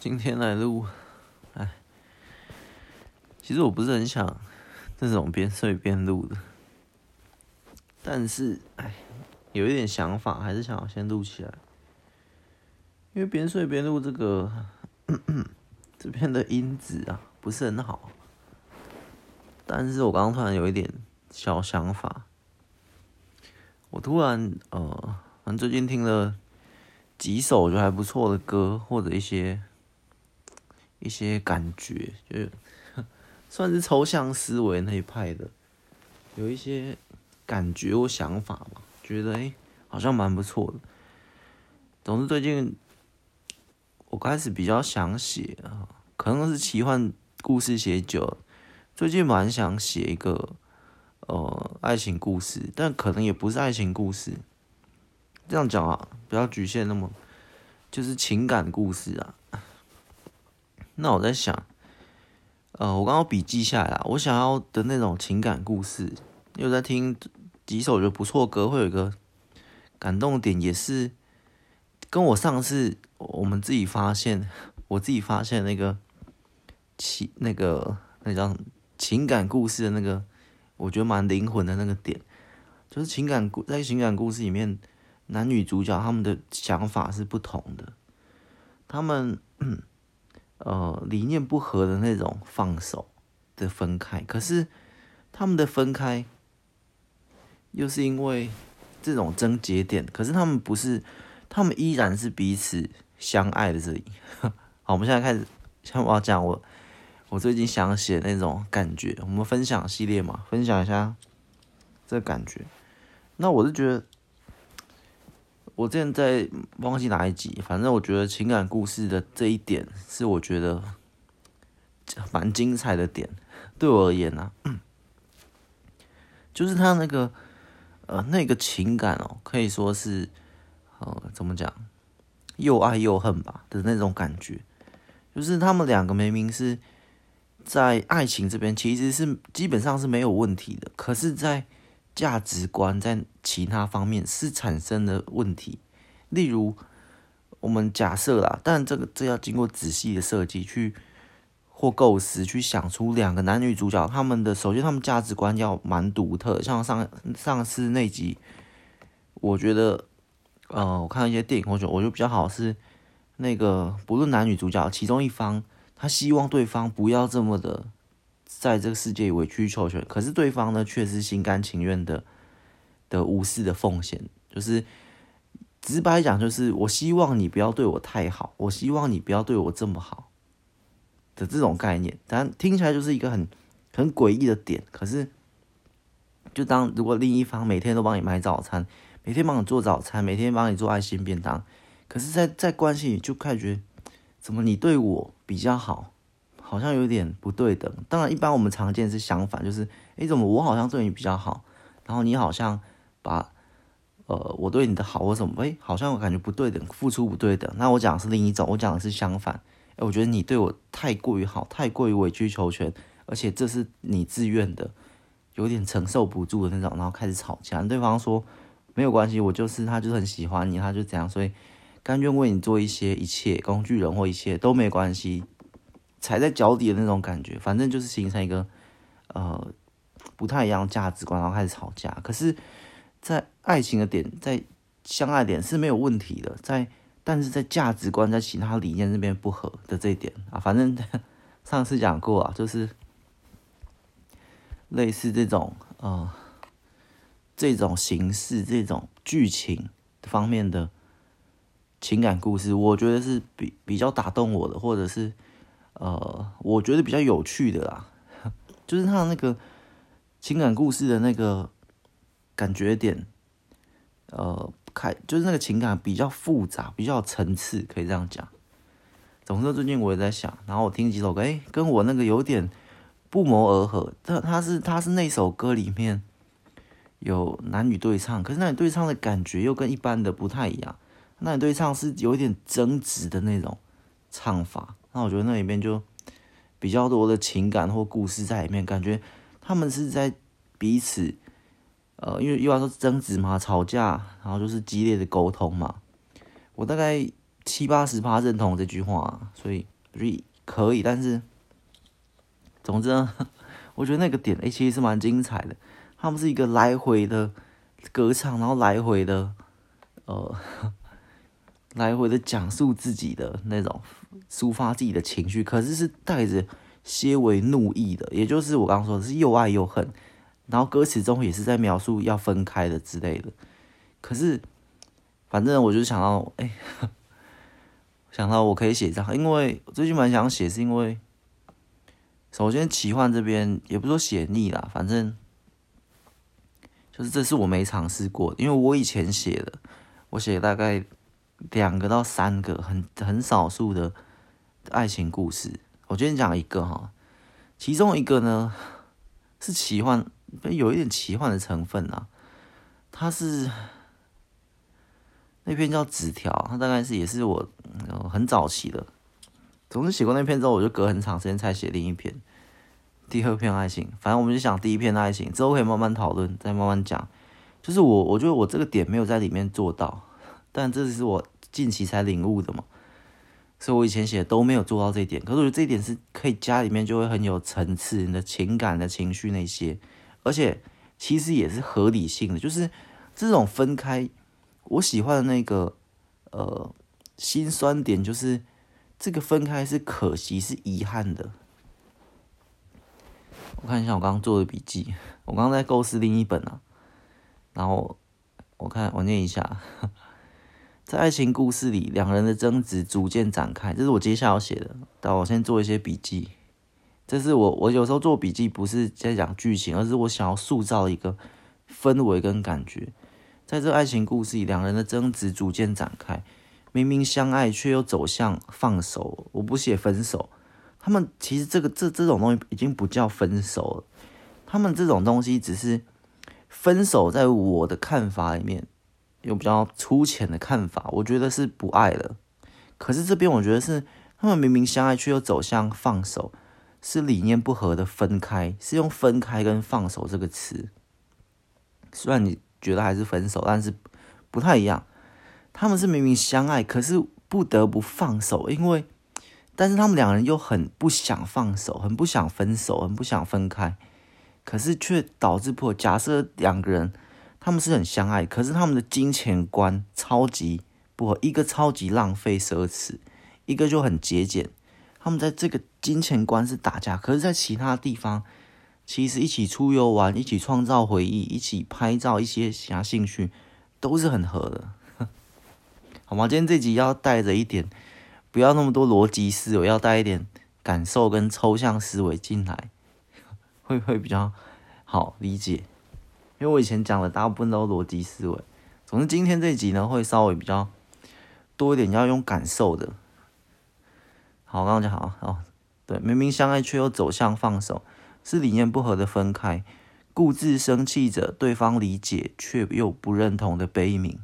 今天来录，哎，其实我不是很想这种边睡边录的，但是哎，有一点想法，还是想要先录起来，因为边睡边录这个咳咳 这边的音质啊不是很好，但是我刚刚突然有一点小想法，我突然呃，反正最近听了。几首我觉得还不错的歌，或者一些一些感觉，就是 算是抽象思维那一派的，有一些感觉或想法嘛，觉得哎、好像蛮不错的。总之最近我开始比较想写啊，可能是奇幻故事写久了，最近蛮想写一个呃爱情故事，但可能也不是爱情故事。这样讲啊，不要局限那么，就是情感故事啊。那我在想，呃，我刚刚笔记下来啊，我想要的那种情感故事，又在听几首觉得不错歌，会有一个感动点，也是跟我上次我们自己发现，我自己发现那个情那个那叫情感故事的那个，我觉得蛮灵魂的那个点，就是情感故在情感故事里面。男女主角他们的想法是不同的，他们呃理念不合的那种放手的分开，可是他们的分开又是因为这种症结点，可是他们不是，他们依然是彼此相爱的这里。好，我们现在开始，像我要讲我我最近想写那种感觉，我们分享系列嘛，分享一下这感觉。那我是觉得。我之前在忘记哪一集，反正我觉得情感故事的这一点是我觉得蛮精彩的点，对我而言呢、啊，就是他那个呃那个情感哦，可以说是呃怎么讲，又爱又恨吧的那种感觉，就是他们两个明明是在爱情这边其实是基本上是没有问题的，可是，在价值观在其他方面是产生了问题，例如我们假设啦，但这个这要经过仔细的设计去或构思，去想出两个男女主角他们的首先他们价值观要蛮独特，像上上次那集，我觉得呃我看一些电影或者我觉得比较好是那个不论男女主角其中一方他希望对方不要这么的。在这个世界委曲求全，可是对方呢，却是心甘情愿的的无私的奉献。就是直白讲，就是我希望你不要对我太好，我希望你不要对我这么好的这种概念。但听起来就是一个很很诡异的点。可是，就当如果另一方每天都帮你买早餐，每天帮你做早餐，每天帮你做爱心便当，可是在，在在关系里就感觉怎么你对我比较好？好像有点不对等。当然，一般我们常见是相反，就是诶，怎么我好像对你比较好，然后你好像把呃我对你的好或什么，诶，好像我感觉不对等，付出不对等。那我讲的是另一种，我讲的是相反。诶，我觉得你对我太过于好，太过于委曲求全，而且这是你自愿的，有点承受不住的那种，然后开始吵架。对方说没有关系，我就是他，就是很喜欢你，他就怎样，所以甘愿为你做一些一切工具人或一切都没关系。踩在脚底的那种感觉，反正就是形成一个呃不太一样价值观，然后开始吵架。可是，在爱情的点，在相爱点是没有问题的，在但是在价值观在其他理念这边不合的这一点啊，反正 上次讲过啊，就是类似这种呃这种形式、这种剧情方面的情感故事，我觉得是比比较打动我的，或者是。呃，我觉得比较有趣的啦，就是他的那个情感故事的那个感觉点，呃，开就是那个情感比较复杂，比较层次，可以这样讲。总之，最近我也在想，然后我听几首歌，哎，跟我那个有点不谋而合。他他是他是那首歌里面有男女对唱，可是那女对唱的感觉又跟一般的不太一样。那女对唱是有点争执的那种唱法。那我觉得那里面就比较多的情感或故事在里面，感觉他们是在彼此，呃，因为一般说争执嘛，吵架，然后就是激烈的沟通嘛。我大概七八十趴认同这句话，所以所以可以。但是，总之呢，我觉得那个点诶其实是蛮精彩的。他们是一个来回的歌唱，然后来回的呃，来回的讲述自己的那种抒发自己的情绪，可是是带着些微怒意的，也就是我刚刚说的是又爱又恨。然后歌词中也是在描述要分开的之类的，可是反正我就想到，哎，想到我可以写这样，因为最近蛮想写，是因为首先奇幻这边也不说写腻啦，反正就是这是我没尝试过，因为我以前写的，我写大概两个到三个很很少数的爱情故事，我今天讲一个哈，其中一个呢是奇幻。有一点奇幻的成分啊，它是那篇叫纸条，它大概是也是我很早期的。总之写过那篇之后，我就隔很长时间才写另一篇，第二篇爱情。反正我们就想第一篇爱情之后可以慢慢讨论，再慢慢讲。就是我我觉得我这个点没有在里面做到，但这是我近期才领悟的嘛。所以我以前写的都没有做到这一点，可是我觉得这一点是可以加里面，就会很有层次，你的情感的情绪那些。而且其实也是合理性的，就是这种分开，我喜欢的那个呃心酸点，就是这个分开是可惜是遗憾的。我看一下我刚刚做的笔记，我刚刚在构思另一本啊，然后我看我念一下，在爱情故事里，两人的争执逐渐展开，这是我接下来要写的，但我先做一些笔记。这是我，我有时候做笔记不是在讲剧情，而是我想要塑造一个氛围跟感觉。在这爱情故事里，两人的争执逐渐展开，明明相爱却又走向放手。我不写分手，他们其实这个这这种东西已经不叫分手了，他们这种东西只是分手。在我的看法里面，有比较粗浅的看法，我觉得是不爱了。可是这边我觉得是他们明明相爱却又走向放手。是理念不合的分开，是用分开跟放手这个词。虽然你觉得还是分手，但是不太一样。他们是明明相爱，可是不得不放手，因为，但是他们两人又很不想放手，很不想分手，很不想分开，可是却导致不合。假设两个人他们是很相爱，可是他们的金钱观超级不合，一个超级浪费奢侈，一个就很节俭。他们在这个金钱观是打架，可是，在其他地方，其实一起出游玩，一起创造回忆，一起拍照，一些其他兴趣都是很合的，好吗？今天这集要带着一点，不要那么多逻辑思维，要带一点感受跟抽象思维进来，会会比较好理解？因为我以前讲的大部分都是逻辑思维，总之今天这集呢，会稍微比较多一点，要用感受的。好，刚刚讲好哦，对，明明相爱却又走向放手，是理念不合的分开，固执生气着对方理解却又不认同的悲悯。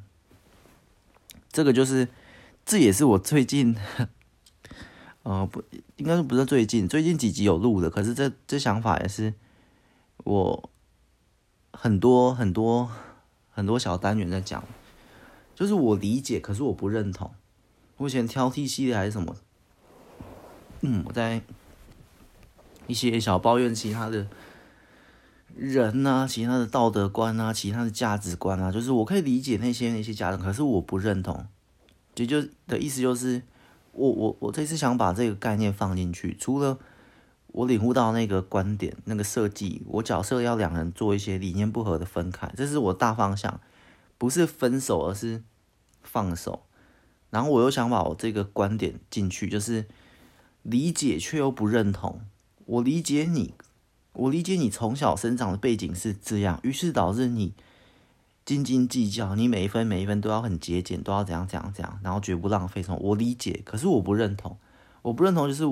这个就是，这也是我最近，呃，不，应该是不是最近，最近几集有录的，可是这这想法也是我很多很多很多小单元在讲，就是我理解，可是我不认同。目前挑剔系列还是什么？嗯，我在一些小抱怨其他的人呐、其他的道德观啊，其他的价值观啊，就是我可以理解那些那些家长，可是我不认同。也就的意思就是，我我我这次想把这个概念放进去，除了我领悟到那个观点、那个设计，我角色要两人做一些理念不合的分开，这是我大方向，不是分手，而是放手。然后我又想把我这个观点进去，就是。理解却又不认同，我理解你，我理解你从小生长的背景是这样，于是导致你斤斤计较，你每一分每一分都要很节俭，都要怎样怎样怎样，然后绝不浪费什么。我理解，可是我不认同，我不认同就是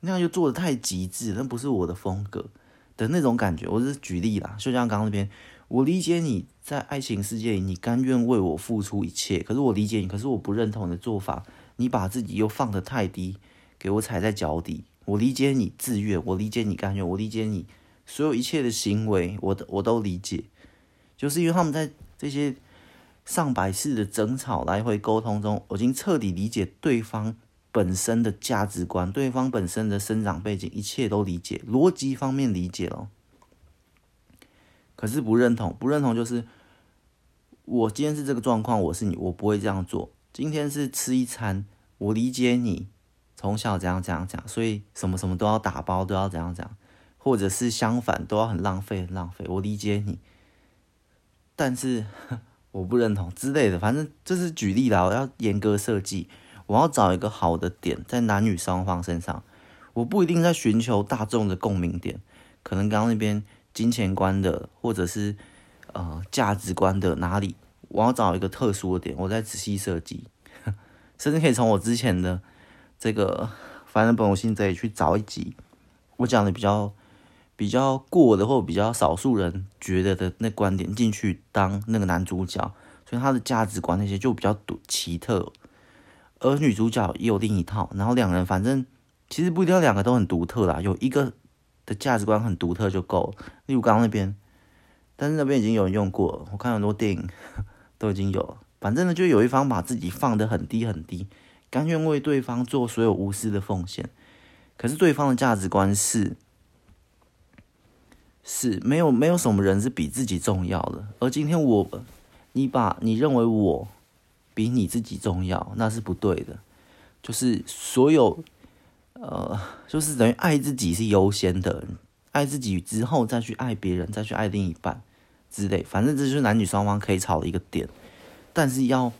那样就做的太极致，那不是我的风格的那种感觉。我是举例啦，就像刚刚那边，我理解你在爱情世界里，你甘愿为我付出一切，可是我理解你，可是我不认同你的做法，你把自己又放得太低。给我踩在脚底，我理解你自愿，我理解你甘愿，我理解你所有一切的行为，我都我都理解，就是因为他们在这些上百次的争吵来回沟通中，我已经彻底理解对方本身的价值观，对方本身的生长背景，一切都理解，逻辑方面理解了。可是不认同，不认同就是我今天是这个状况，我是你，我不会这样做。今天是吃一餐，我理解你从小怎样怎样讲，所以什么什么都要打包，都要怎样讲，或者是相反，都要很浪费，很浪费。我理解你，但是 我不认同之类的，反正这是举例啦。我要严格设计，我要找一个好的点在男女双方身上，我不一定在寻求大众的共鸣点，可能刚刚那边。金钱观的，或者是呃价值观的哪里，我要找一个特殊的点，我再仔细设计，甚至可以从我之前的这个凡人本我心这里去找一集，我讲的比较比较过的，或比较少数人觉得的那观点进去当那个男主角，所以他的价值观那些就比较独奇特，而女主角也有另一套，然后两人反正其实不一定要两个都很独特啦，有一个。的价值观很独特就够了，例如刚刚那边，但是那边已经有人用过，我看很多电影 都已经有。反正呢，就有一方把自己放得很低很低，甘愿为对方做所有无私的奉献。可是对方的价值观是，是没有没有什么人是比自己重要的。而今天我，你把你认为我比你自己重要，那是不对的。就是所有。呃，就是等于爱自己是优先的，爱自己之后再去爱别人，再去爱另一半之类。反正这就是男女双方可以吵的一个点。但是要，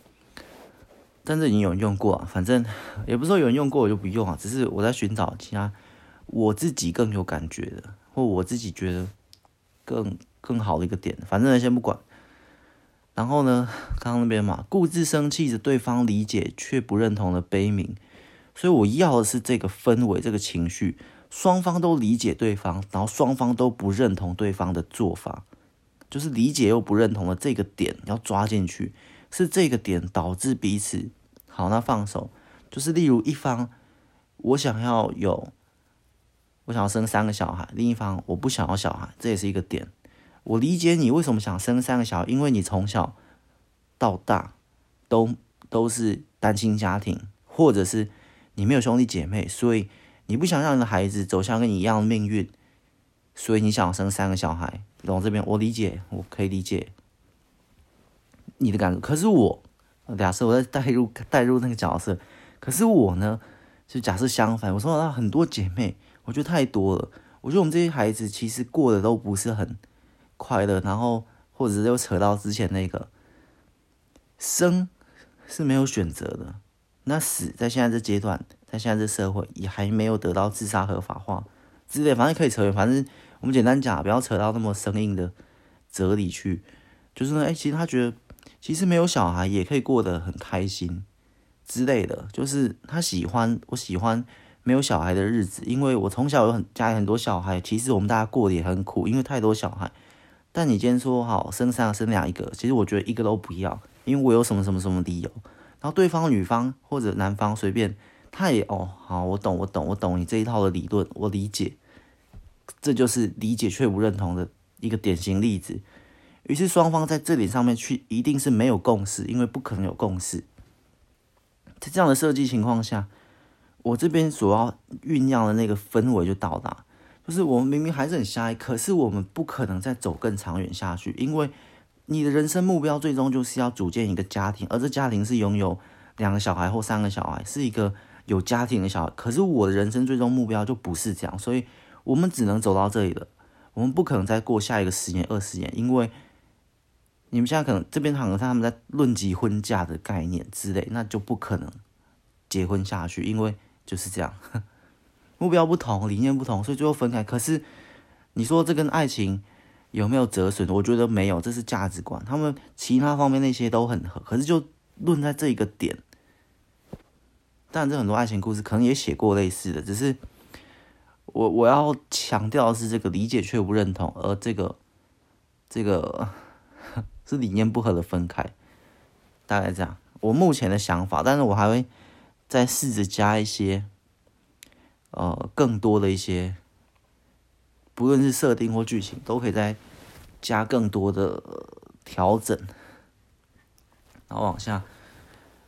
但是已经有人用过啊，反正也不是说有人用过我就不用啊，只是我在寻找其他我自己更有感觉的，或我自己觉得更更好的一个点。反正先不管。然后呢，刚刚那边嘛，固执生气着对方理解却不认同的悲鸣。所以我要的是这个氛围，这个情绪，双方都理解对方，然后双方都不认同对方的做法，就是理解又不认同的这个点要抓进去，是这个点导致彼此好，那放手，就是例如一方我想要有，我想要生三个小孩，另一方我不想要小孩，这也是一个点。我理解你为什么想生三个小孩，因为你从小到大都都是单亲家庭，或者是。你没有兄弟姐妹，所以你不想让你的孩子走向跟你一样的命运，所以你想生三个小孩。懂这边，我理解，我可以理解你的感受。可是我，假设我在带入带入那个角色，可是我呢，就假设相反。我说到很多姐妹，我觉得太多了。我觉得我们这些孩子其实过得都不是很快乐，然后或者是又扯到之前那个生是没有选择的。那死在现在这阶段，在现在这社会也还没有得到自杀合法化之类，反正可以扯远。反正我们简单讲，不要扯到那么生硬的哲理去。就是呢，哎、其实他觉得，其实没有小孩也可以过得很开心之类的。就是他喜欢，我喜欢没有小孩的日子，因为我从小有很家里很多小孩，其实我们大家过得也很苦，因为太多小孩。但你今天说好生三个生两一个，其实我觉得一个都不要，因为我有什么什么什么理由。然后对方女方或者男方随便，他也哦好，我懂我懂我懂你这一套的理论，我理解，这就是理解却不认同的一个典型例子。于是双方在这点上面去一定是没有共识，因为不可能有共识。在这样的设计情况下，我这边所要酝酿的那个氛围就到达，就是我们明明还是很相爱，可是我们不可能再走更长远下去，因为。你的人生目标最终就是要组建一个家庭，而这家庭是拥有两个小孩或三个小孩，是一个有家庭的小孩。可是我的人生最终目标就不是这样，所以我们只能走到这里了。我们不可能再过下一个十年、二十年，因为你们现在可能这边好像他们在论及婚嫁的概念之类，那就不可能结婚下去，因为就是这样，目标不同，理念不同，所以最后分开。可是你说这跟爱情？有没有折损？我觉得没有，这是价值观。他们其他方面那些都很合，可是就论在这一个点。当然，这很多爱情故事可能也写过类似的，只是我我要强调的是这个理解却不认同，而这个这个 是理念不合的分开，大概这样。我目前的想法，但是我还会再试着加一些，呃，更多的一些。不论是设定或剧情，都可以再加更多的调整。然后往下，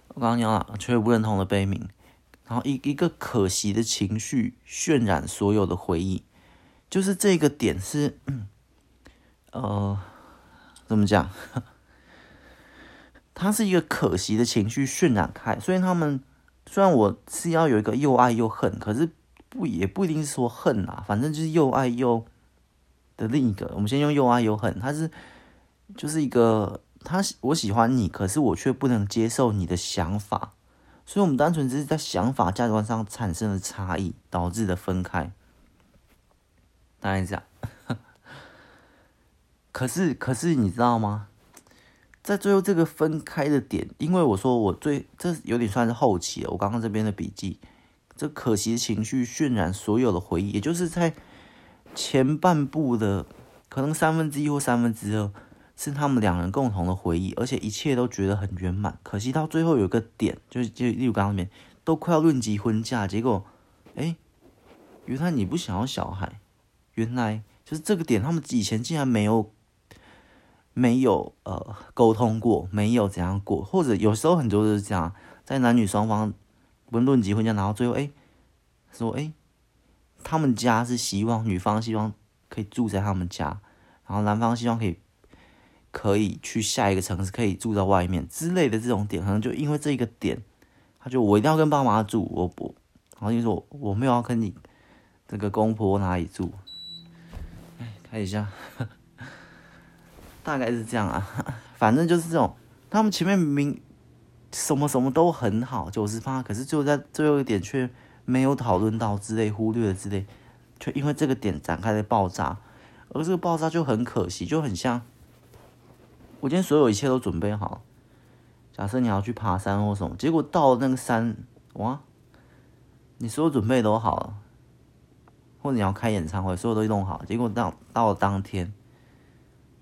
我刚刚讲了，却不认同的悲鸣，然后一一个可惜的情绪渲染所有的回忆，就是这个点是，呃，怎么讲？它是一个可惜的情绪渲染开，所以他们虽然我是要有一个又爱又恨，可是不也不一定是说恨啊，反正就是又爱又的另一个，我们先用又爱又恨，它是就是一个。他我喜欢你，可是我却不能接受你的想法，所以我们单纯只是在想法价值观上产生了差异，导致的分开。当然这样，可是可是你知道吗？在最后这个分开的点，因为我说我最这有点算是后期了。我刚刚这边的笔记，这可惜的情绪渲染所有的回忆，也就是在前半部的可能三分之一或三分之二。是他们两人共同的回忆，而且一切都觉得很圆满。可惜到最后有个点，就是就例如刚刚那边都快要论及婚嫁，结果，哎，原来你不想要小孩，原来就是这个点，他们以前竟然没有没有呃沟通过，没有怎样过，或者有时候很多都是这样，在男女双方不论结婚嫁，然后最后哎说哎，他们家是希望女方希望可以住在他们家，然后男方希望可以。可以去下一个城市，可以住在外面之类的这种点，可能就因为这一个点，他就我一定要跟爸妈住，我不，然后就说我没有要跟你这个公婆哪里住，哎，看一下，大概是这样啊，反正就是这种，他们前面明什么什么都很好，九十趴，可是就在最后一点却没有讨论到之类，忽略了之类，却因为这个点展开了爆炸，而这个爆炸就很可惜，就很像。我今天所有一切都准备好，假设你要去爬山或什么，结果到了那个山，哇，你所有准备都好了，或者你要开演唱会，所有都弄好，结果到到了当天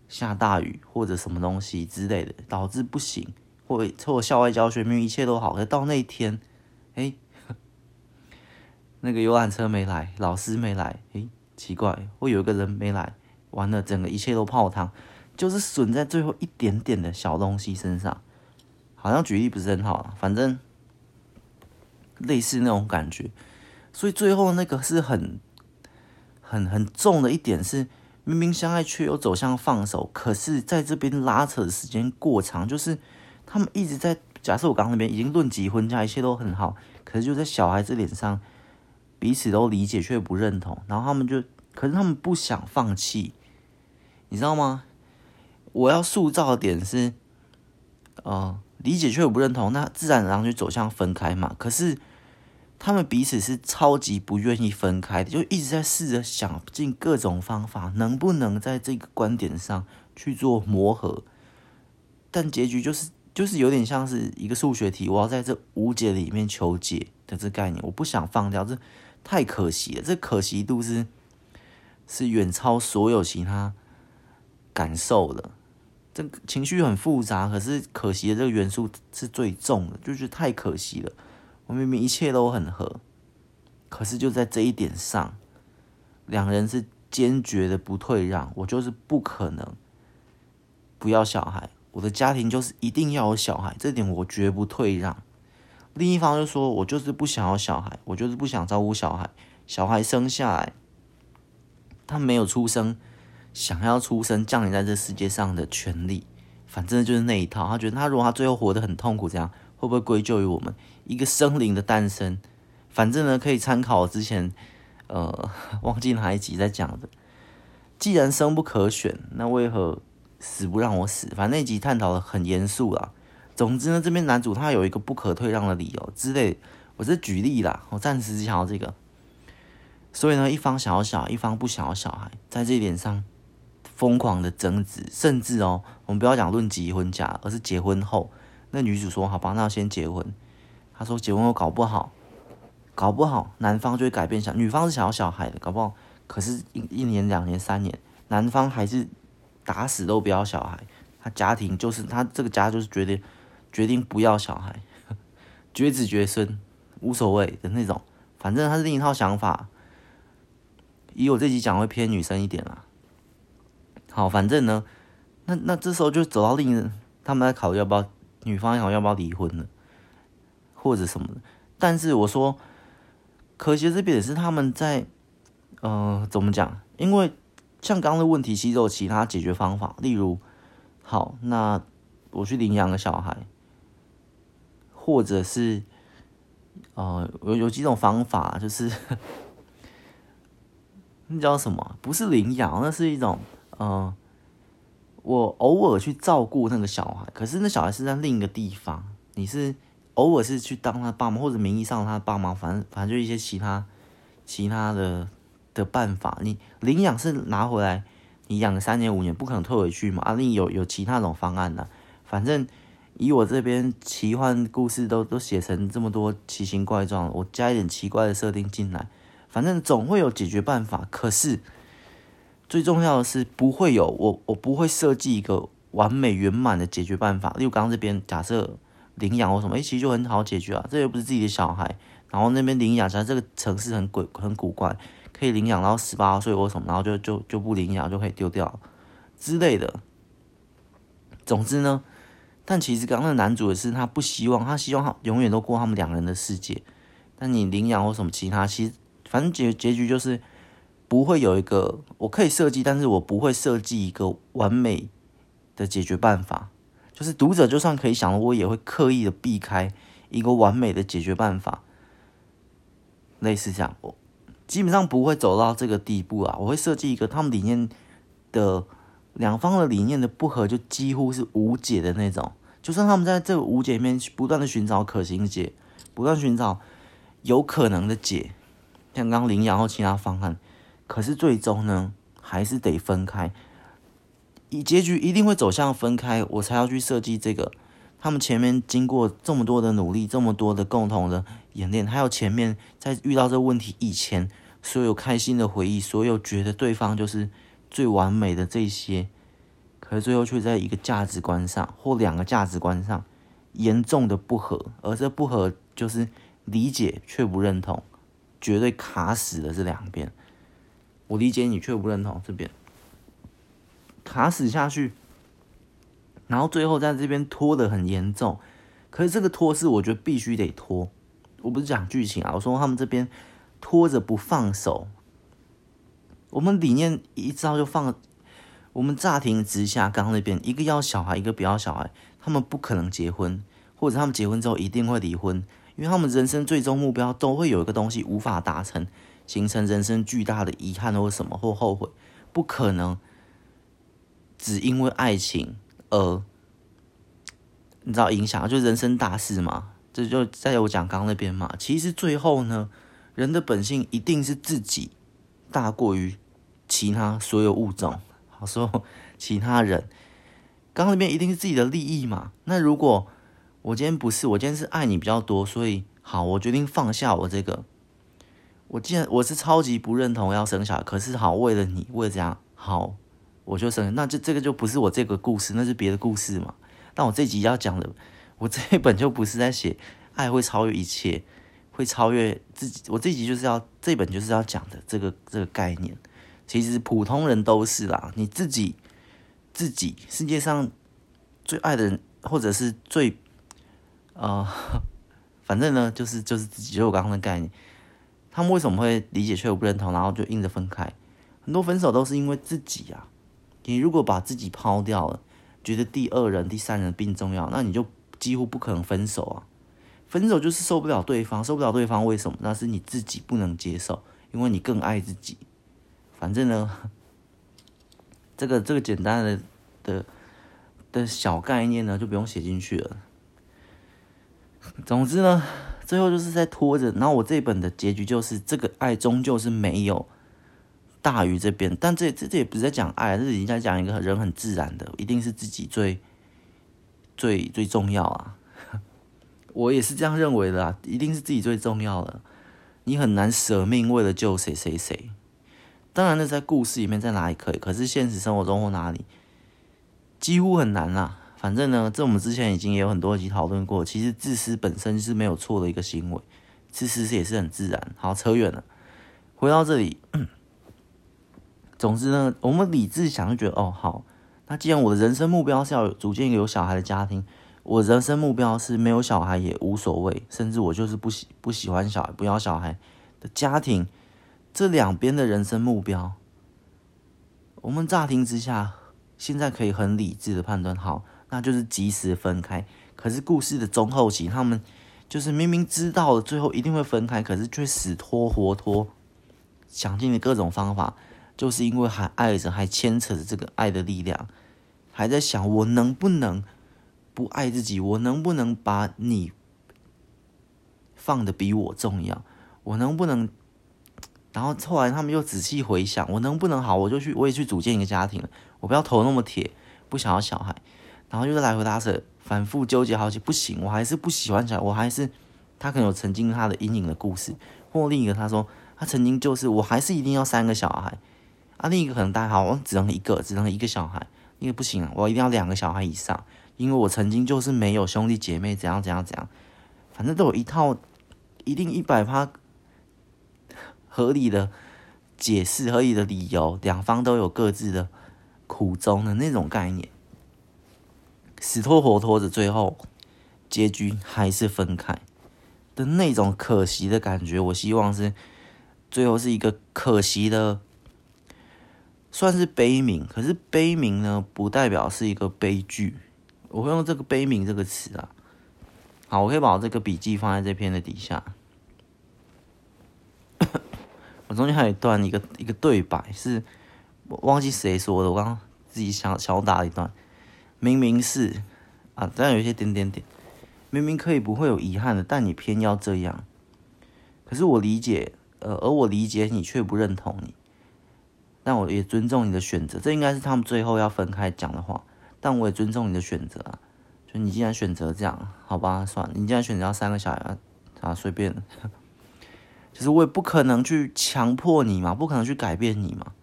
下大雨或者什么东西之类的，导致不行，或或校外教学，明明一切都好，可到那一天，哎，那个游览车没来，老师没来，哎，奇怪，会有一个人没来，完了，整个一切都泡汤。就是损在最后一点点的小东西身上，好像举例不是很好，反正类似那种感觉。所以最后那个是很很很重的一点是，明明相爱却又走向放手，可是在这边拉扯的时间过长，就是他们一直在假设我刚那边已经论及婚嫁，一切都很好，可是就在小孩子脸上彼此都理解却不认同，然后他们就，可是他们不想放弃，你知道吗？我要塑造的点是，呃，理解却不认同，那自然而然就走向分开嘛。可是他们彼此是超级不愿意分开的，就一直在试着想尽各种方法，能不能在这个观点上去做磨合。但结局就是，就是有点像是一个数学题，我要在这无解里面求解的这概念，我不想放掉，这太可惜了。这可惜度是是远超所有其他感受的。这个情绪很复杂，可是可惜的这个元素是最重的，就是太可惜了。我明明一切都很合，可是就在这一点上，两人是坚决的不退让。我就是不可能不要小孩，我的家庭就是一定要有小孩，这点我绝不退让。另一方就说，我就是不想要小孩，我就是不想照顾小孩，小孩生下来，他没有出生。想要出生降临在这世界上的权利，反正就是那一套。他觉得他如果他最后活得很痛苦，这样会不会归咎于我们一个生灵的诞生？反正呢，可以参考之前呃忘记哪一集在讲的。既然生不可选，那为何死不让我死？反正那集探讨的很严肃啦。总之呢，这边男主他有一个不可退让的理由之类，我是举例啦。我暂时只想要这个。所以呢，一方想要小孩，一方不想要小孩，在这一点上。疯狂的争执，甚至哦，我们不要讲论及婚嫁，而是结婚后，那女主说：“好吧，那先结婚。”她说：“结婚后搞不好，搞不好男方就会改变想，女方是想要小孩的，搞不好，可是一一年、两年、三年，男方还是打死都不要小孩。他家庭就是他这个家就是决定决定不要小孩，绝子绝孙无所谓的那种，反正他是另一套想法。以我这集讲会偏女生一点啦。”好，反正呢，那那这时候就走到另一，他们在考虑要不要女方要要不要离婚了，或者什么的。但是我说，可惜这边也是他们在，呃，怎么讲？因为像刚刚的问题，其实有其他解决方法，例如，好，那我去领养个小孩，或者是，呃，有有几种方法，就是。那叫什么？不是领养，那是一种，呃，我偶尔去照顾那个小孩，可是那小孩是在另一个地方，你是偶尔是去当他爸妈，或者名义上他爸妈，反正反正就一些其他其他的的办法。你领养是拿回来，你养个三年五年，不可能退回去嘛。啊，你有有其他种方案的，反正以我这边奇幻故事都都写成这么多奇形怪状，我加一点奇怪的设定进来。反正总会有解决办法，可是最重要的是不会有我，我不会设计一个完美圆满的解决办法。例如刚刚这边假设领养或什么，诶，其实就很好解决啊，这又不是自己的小孩。然后那边领养，假设这个城市很鬼很古怪，可以领养到十八岁或什么，然后就就就不领养就可以丢掉之类的。总之呢，但其实刚刚的男主也是他不希望，他希望他永远都过他们两人的世界。但你领养或什么其他，其实。反正结结局就是不会有一个我可以设计，但是我不会设计一个完美的解决办法。就是读者就算可以想，我也会刻意的避开一个完美的解决办法。类似这样，我基本上不会走到这个地步啊。我会设计一个他们理念的两方的理念的不合，就几乎是无解的那种。就算他们在这个无解里面不断的寻找可行解，不断寻找有可能的解。像刚领养或其他方案，可是最终呢，还是得分开。以结局一定会走向分开，我才要去设计这个。他们前面经过这么多的努力，这么多的共同的演练，还有前面在遇到这个问题以前，所有开心的回忆，所有觉得对方就是最完美的这些，可是最后却在一个价值观上或两个价值观上严重的不合，而这不合就是理解却不认同。绝对卡死了这两边，我理解你却不认同这边卡死下去，然后最后在这边拖得很严重，可是这个拖是我觉得必须得拖，我不是讲剧情啊，我说他们这边拖着不放手，我们理念一招就放，我们乍听之下，刚刚那边一个要小孩，一个不要小孩，他们不可能结婚，或者他们结婚之后一定会离婚。因为他们人生最终目标都会有一个东西无法达成，形成人生巨大的遗憾或什么或后悔，不可能只因为爱情而你知道影响，就人生大事嘛。就在我讲刚那边嘛。其实最后呢，人的本性一定是自己大过于其他所有物种，好说其他人。刚那边一定是自己的利益嘛。那如果我今天不是，我今天是爱你比较多，所以好，我决定放下我这个。我既然我是超级不认同要生小孩，可是好，为了你，为了这样好，我就生。那就这个就不是我这个故事，那是别的故事嘛。但我这集要讲的，我这一本就不是在写爱会超越一切，会超越自己。我这集就是要这本就是要讲的这个这个概念。其实普通人都是啦，你自己自己世界上最爱的人，或者是最。啊、呃，反正呢，就是就是自己，就我刚刚的概念。他们为什么会理解却又不认同，然后就硬着分开？很多分手都是因为自己啊。你如果把自己抛掉了，觉得第二人、第三人并重要，那你就几乎不可能分手啊。分手就是受不了对方，受不了对方为什么？那是你自己不能接受，因为你更爱自己。反正呢，这个这个简单的的的小概念呢，就不用写进去了。总之呢，最后就是在拖着。然后我这本的结局就是，这个爱终究是没有大于这边。但这这这也不是在讲爱，这是已经在讲一个人很自然的，一定是自己最最最重要啊。我也是这样认为的啊，一定是自己最重要的。你很难舍命为了救谁谁谁。当然，那在故事里面在哪里可以，可是现实生活中或哪里几乎很难啊。反正呢，这我们之前已经也有很多集讨论过。其实自私本身是没有错的一个行为，自私也是很自然。好，扯远了，回到这里。总之呢，我们理智想就觉得，哦，好，那既然我的人生目标是要组建一个有小孩的家庭，我人生目标是没有小孩也无所谓，甚至我就是不喜不喜欢小孩，不要小孩的家庭，这两边的人生目标，我们乍听之下，现在可以很理智的判断，好，那就是及时分开。可是故事的中后期，他们就是明明知道了最后一定会分开，可是却死拖活拖，想尽了各种方法，就是因为还爱着，还牵扯着这个爱的力量，还在想我能不能不爱自己，我能不能把你放得比我重要，我能不能？然后后来他们又仔细回想，我能不能好，我就去，我也去组建一个家庭了，我不要头那么铁，不想要小孩，然后就是来回拉扯，反复纠结好几，不行，我还是不喜欢小孩，我还是他可能有曾经他的阴影的故事，或另一个他说他曾经就是，我还是一定要三个小孩，啊，另一个可能大家好，我只能一个，只能一个小孩，因为不行，我一定要两个小孩以上，因为我曾经就是没有兄弟姐妹，怎样怎样怎样，反正都有一套，一定一百趴。合理的解释，合理的理由，两方都有各自的苦衷的那种概念，死拖活拖的，最后结局还是分开的那种可惜的感觉。我希望是最后是一个可惜的，算是悲鸣。可是悲鸣呢，不代表是一个悲剧。我会用这个悲鸣这个词啊。好，我可以把我这个笔记放在这篇的底下。我中间还有一段一个一个对白，是我忘记谁说的，我刚刚自己想想打一段。明明是啊，但有一些点点点，明明可以不会有遗憾的，但你偏要这样。可是我理解，呃，而我理解你却不认同你，但我也尊重你的选择。这应该是他们最后要分开讲的话，但我也尊重你的选择啊。就你既然选择这样，好吧，算了，你既然选择要三个小孩啊，随便。其 实我也不可能去强迫你嘛，不可能去改变你嘛，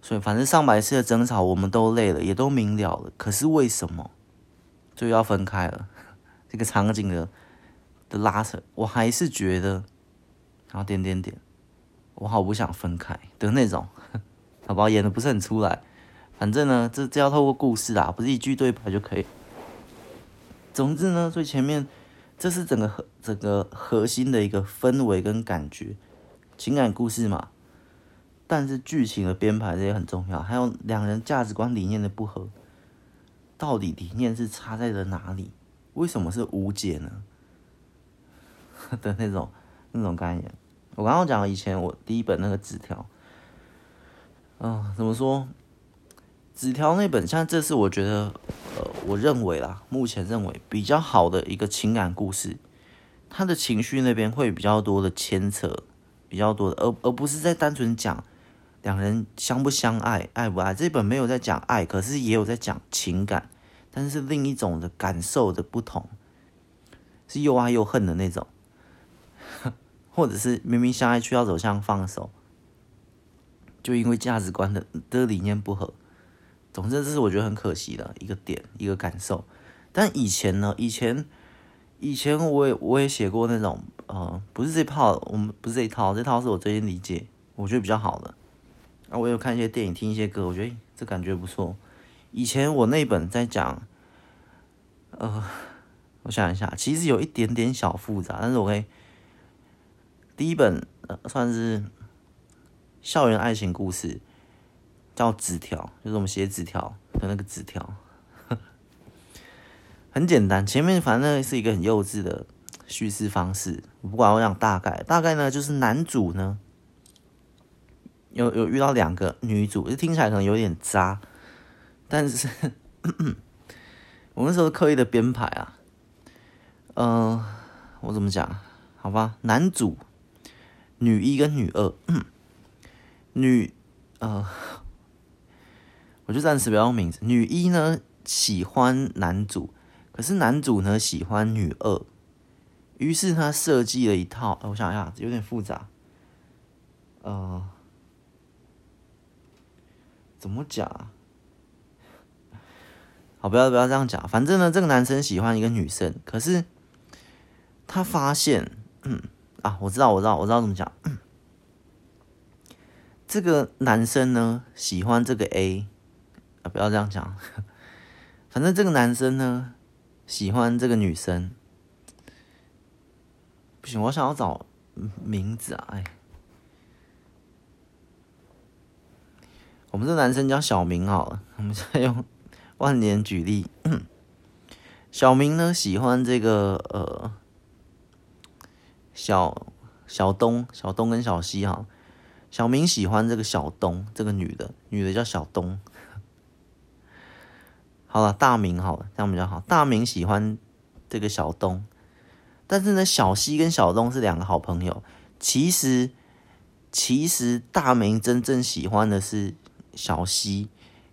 所以反正上百次的争吵，我们都累了，也都明了了。可是为什么就要分开了？这个场景的的拉扯，我还是觉得，然后点点点，我好不想分开的那种，好吧？演的不是很出来，反正呢，这这要透过故事啊，不是一句对白就可以。总之呢，最前面。这是整个核整个核心的一个氛围跟感觉，情感故事嘛。但是剧情的编排这也很重要，还有两人价值观理念的不合，到底理念是差在了哪里？为什么是无解呢？的那种那种概念。我刚刚讲了以前我第一本那个纸条，嗯、怎么说？纸条那本，像这是我觉得，呃，我认为啦，目前认为比较好的一个情感故事，他的情绪那边会比较多的牵扯，比较多的，而而不是在单纯讲两人相不相爱，爱不爱。这本没有在讲爱，可是也有在讲情感，但是另一种的感受的不同，是又爱又恨的那种，或者是明明相爱却要走向放手，就因为价值观的的理念不合。总之，这是我觉得很可惜的一个点，一个感受。但以前呢，以前以前我也我也写过那种，呃，不是这套，我们不是这一套，这套是我最近理解，我觉得比较好的。啊，我有看一些电影，听一些歌，我觉得这感觉不错。以前我那本在讲，呃，我想一下，其实有一点点小复杂，但是我可以第一本呃算是校园爱情故事。叫纸条，就是我们写纸条的那个纸条，很简单。前面反正是一个很幼稚的叙事方式，我不管我讲大概，大概呢就是男主呢有有遇到两个女主，就听起来可能有点渣，但是 我那时候刻意的编排啊，嗯、我怎么讲？好吧，男主女一跟女二，女呃。我就暂时不要用名字。女一呢喜欢男主，可是男主呢喜欢女二，于是他设计了一套。我想一下，有点复杂。呃，怎么讲？好，不要不要这样讲。反正呢，这个男生喜欢一个女生，可是他发现，嗯啊，我知道，我知道，我知道怎么讲。嗯这个男生呢喜欢这个 A 啊。不要这样讲，反正这个男生呢，喜欢这个女生，不行，我想要找名字啊！哎，我们这男生叫小明好了，我们再用万年举例。小明呢，喜欢这个呃小小东，小东跟小西哈。小明喜欢这个小东，这个女的，女的叫小东。好了，大明好了，这样比较好。大明喜欢这个小东，但是呢，小西跟小东是两个好朋友。其实，其实大明真正喜欢的是小西，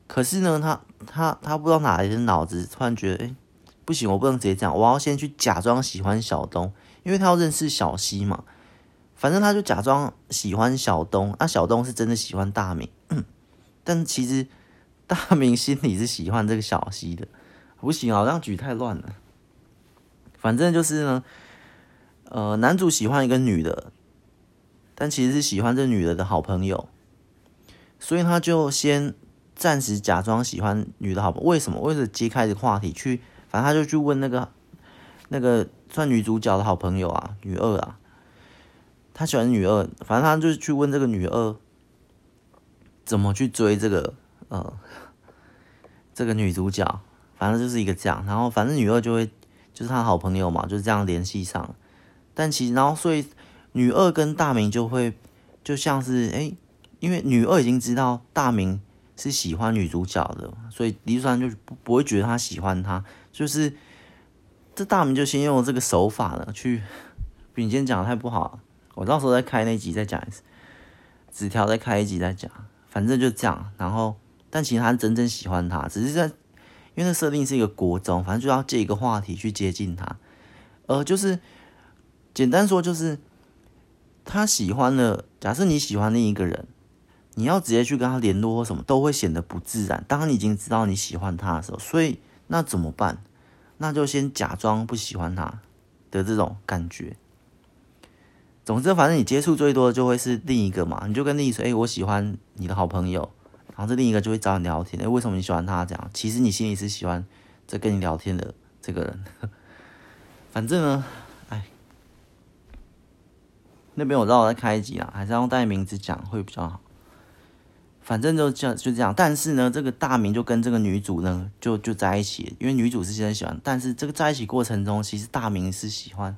可是呢，他他他不知道哪来的脑子，突然觉得，哎，不行，我不能直接这样，我要先去假装喜欢小东，因为他要认识小西嘛。反正他就假装喜欢小东，那、啊、小东是真的喜欢大明，但其实大明心里是喜欢这个小西的。不行啊，这样举太乱了。反正就是呢，呃，男主喜欢一个女的，但其实是喜欢这女的的好朋友，所以他就先暂时假装喜欢女的好朋。为什么？为了揭开这个话题，去，反正他就去问那个那个算女主角的好朋友啊，女二啊。他喜欢女二，反正他就是去问这个女二怎么去追这个呃这个女主角，反正就是一个这样。然后反正女二就会就是他好朋友嘛，就是这样联系上。但其实然后所以女二跟大明就会就像是哎、因为女二已经知道大明是喜欢女主角的，所以李川就不不会觉得他喜欢他，就是这大明就先用这个手法呢去，你今天讲的太不好。我到时候再开那集再讲一次，纸条再开一集再讲，反正就这样。然后，但其实他真正喜欢他，只是在因为那设定是一个国中，反正就要借一个话题去接近他。呃，就是简单说，就是他喜欢了。假设你喜欢另一个人，你要直接去跟他联络或什么，都会显得不自然。当你已经知道你喜欢他的时候，所以那怎么办？那就先假装不喜欢他的这种感觉。总之，反正你接触最多的就会是另一个嘛，你就跟另一说：“哎、我喜欢你的好朋友。”然后这另一个就会找你聊天。哎、为什么你喜欢他？这样，其实你心里是喜欢这跟你聊天的这个人。反正呢，哎，那边我知道我在开一集啦，还是要用带名字讲会比较好。反正就这样就这样。但是呢，这个大明就跟这个女主呢就就在一起，因为女主是现在喜欢，但是这个在一起过程中，其实大明是喜欢。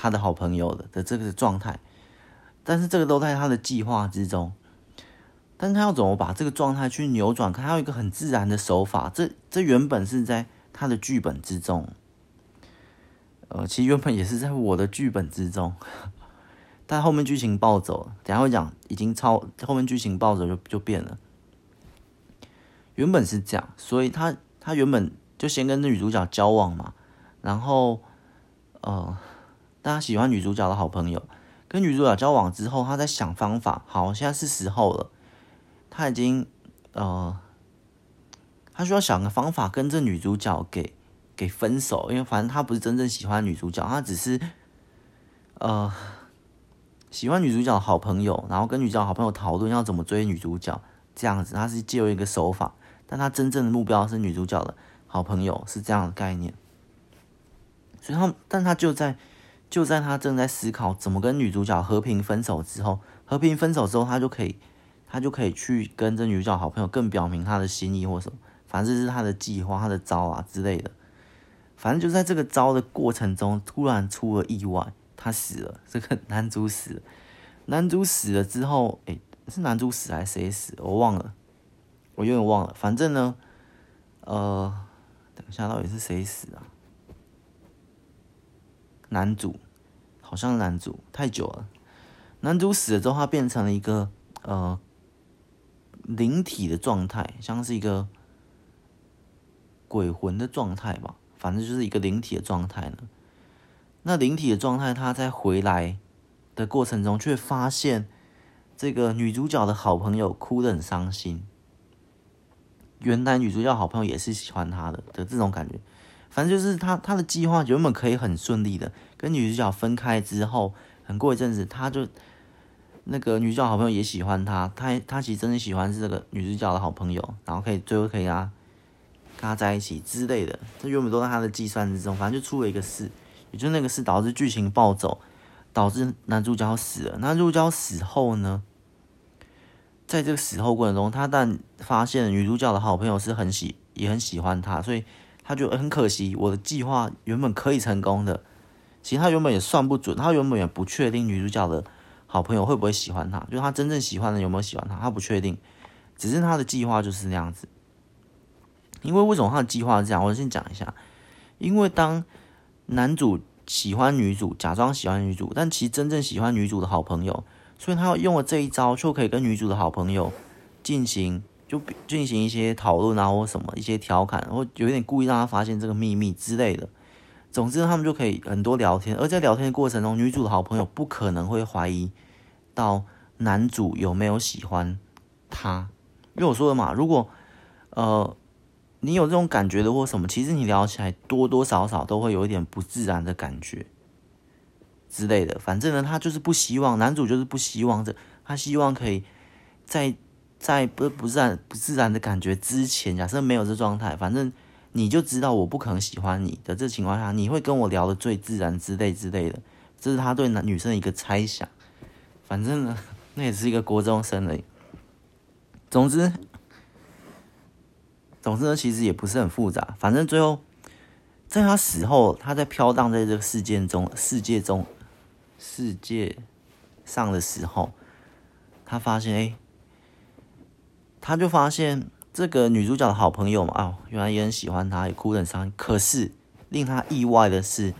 他的好朋友的的这个状态，但是这个都在他的计划之中，但他要怎么把这个状态去扭转？他要一个很自然的手法，这这原本是在他的剧本之中，呃，其实原本也是在我的剧本之中，但后面剧情暴走了，等下会讲，已经超后面剧情暴走就就变了，原本是这样，所以他他原本就先跟女主角交往嘛，然后呃。他喜欢女主角的好朋友，跟女主角交往之后，他在想方法。好，现在是时候了，他已经呃，他需要想个方法跟这女主角给给分手，因为反正他不是真正喜欢女主角，他只是呃喜欢女主角的好朋友，然后跟女主角好朋友讨论要怎么追女主角这样子。他是借由一个手法，但他真正的目标是女主角的好朋友，是这样的概念。所以他，但他就在。就在他正在思考怎么跟女主角和平分手之后，和平分手之后，他就可以，他就可以去跟这女主角好朋友更表明他的心意或什么，反正是他的计划、他的招啊之类的。反正就在这个招的过程中，突然出了意外，他死了。这个男主死了，男主死了之后，诶，是男主死还是谁死？我忘了，我有点忘了。反正呢，呃，等一下到底是谁死啊？男主好像男主，太久了。男主死了之后，他变成了一个呃灵体的状态，像是一个鬼魂的状态吧，反正就是一个灵体的状态呢。那灵体的状态，他在回来的过程中，却发现这个女主角的好朋友哭得很伤心。原来女主角好朋友也是喜欢他的的这种感觉。反正就是他他的计划原本可以很顺利的跟女主角分开之后，很过一阵子，他就那个女主角好朋友也喜欢他，他他其实真的喜欢是这个女主角的好朋友，然后可以最后可以啊跟他在一起之类的，这原本都在他的计算之中，反正就出了一个事，也就那个事导致剧情暴走，导致男主角死了。那男主角死后呢，在这个死后过程中，他但发现女主角的好朋友是很喜也很喜欢他，所以他就很可惜，我的计划原本可以成功的。其实他原本也算不准，他原本也不确定女主角的好朋友会不会喜欢他，就他真正喜欢的有没有喜欢他，他不确定。只是他的计划就是那样子。因为为什么他的计划是这样？我先讲一下。因为当男主喜欢女主，假装喜欢女主，但其实真正喜欢女主的好朋友，所以他用了这一招，就可以跟女主的好朋友进行就进行一些讨论啊，或什么一些调侃，或有点故意让他发现这个秘密之类的。总之，他们就可以很多聊天，而在聊天的过程中，女主的好朋友不可能会怀疑到男主有没有喜欢她，因为我说了嘛，如果呃你有这种感觉的或什么，其实你聊起来多多少少都会有一点不自然的感觉之类的。反正呢，他就是不希望男主就是不希望这，他希望可以在在不不自然不自然的感觉之前，假设没有这状态，反正。你就知道我不可能喜欢你的这情况下，你会跟我聊的最自然之类之类的，这是他对男女生一个猜想。反正呢，那也是一个国中生而已。总之，总之呢，其实也不是很复杂。反正最后，在他死后，他在飘荡在这个世界中、世界中、世界上的时候，他发现，哎，他就发现。这个女主角的好朋友嘛，啊、哦，原来也很喜欢她，也哭得很伤心。可是令她意外的是，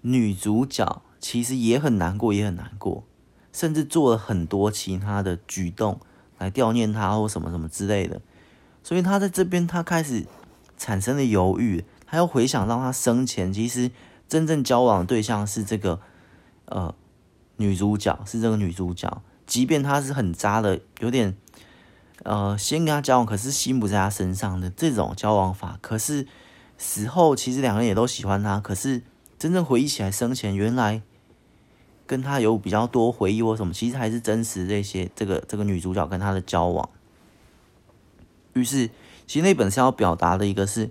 女主角其实也很难过，也很难过，甚至做了很多其他的举动来悼念她或什么什么之类的。所以她在这边，她开始产生了犹豫，她要回想到她生前其实真正交往的对象是这个呃女主角，是这个女主角，即便她是很渣的，有点。呃，先跟他交往，可是心不在他身上的这种交往法，可是死后其实两个人也都喜欢他，可是真正回忆起来，生前原来跟他有比较多回忆或什么，其实还是真实这些这个这个女主角跟他的交往。于是，其实那本是要表达的一个是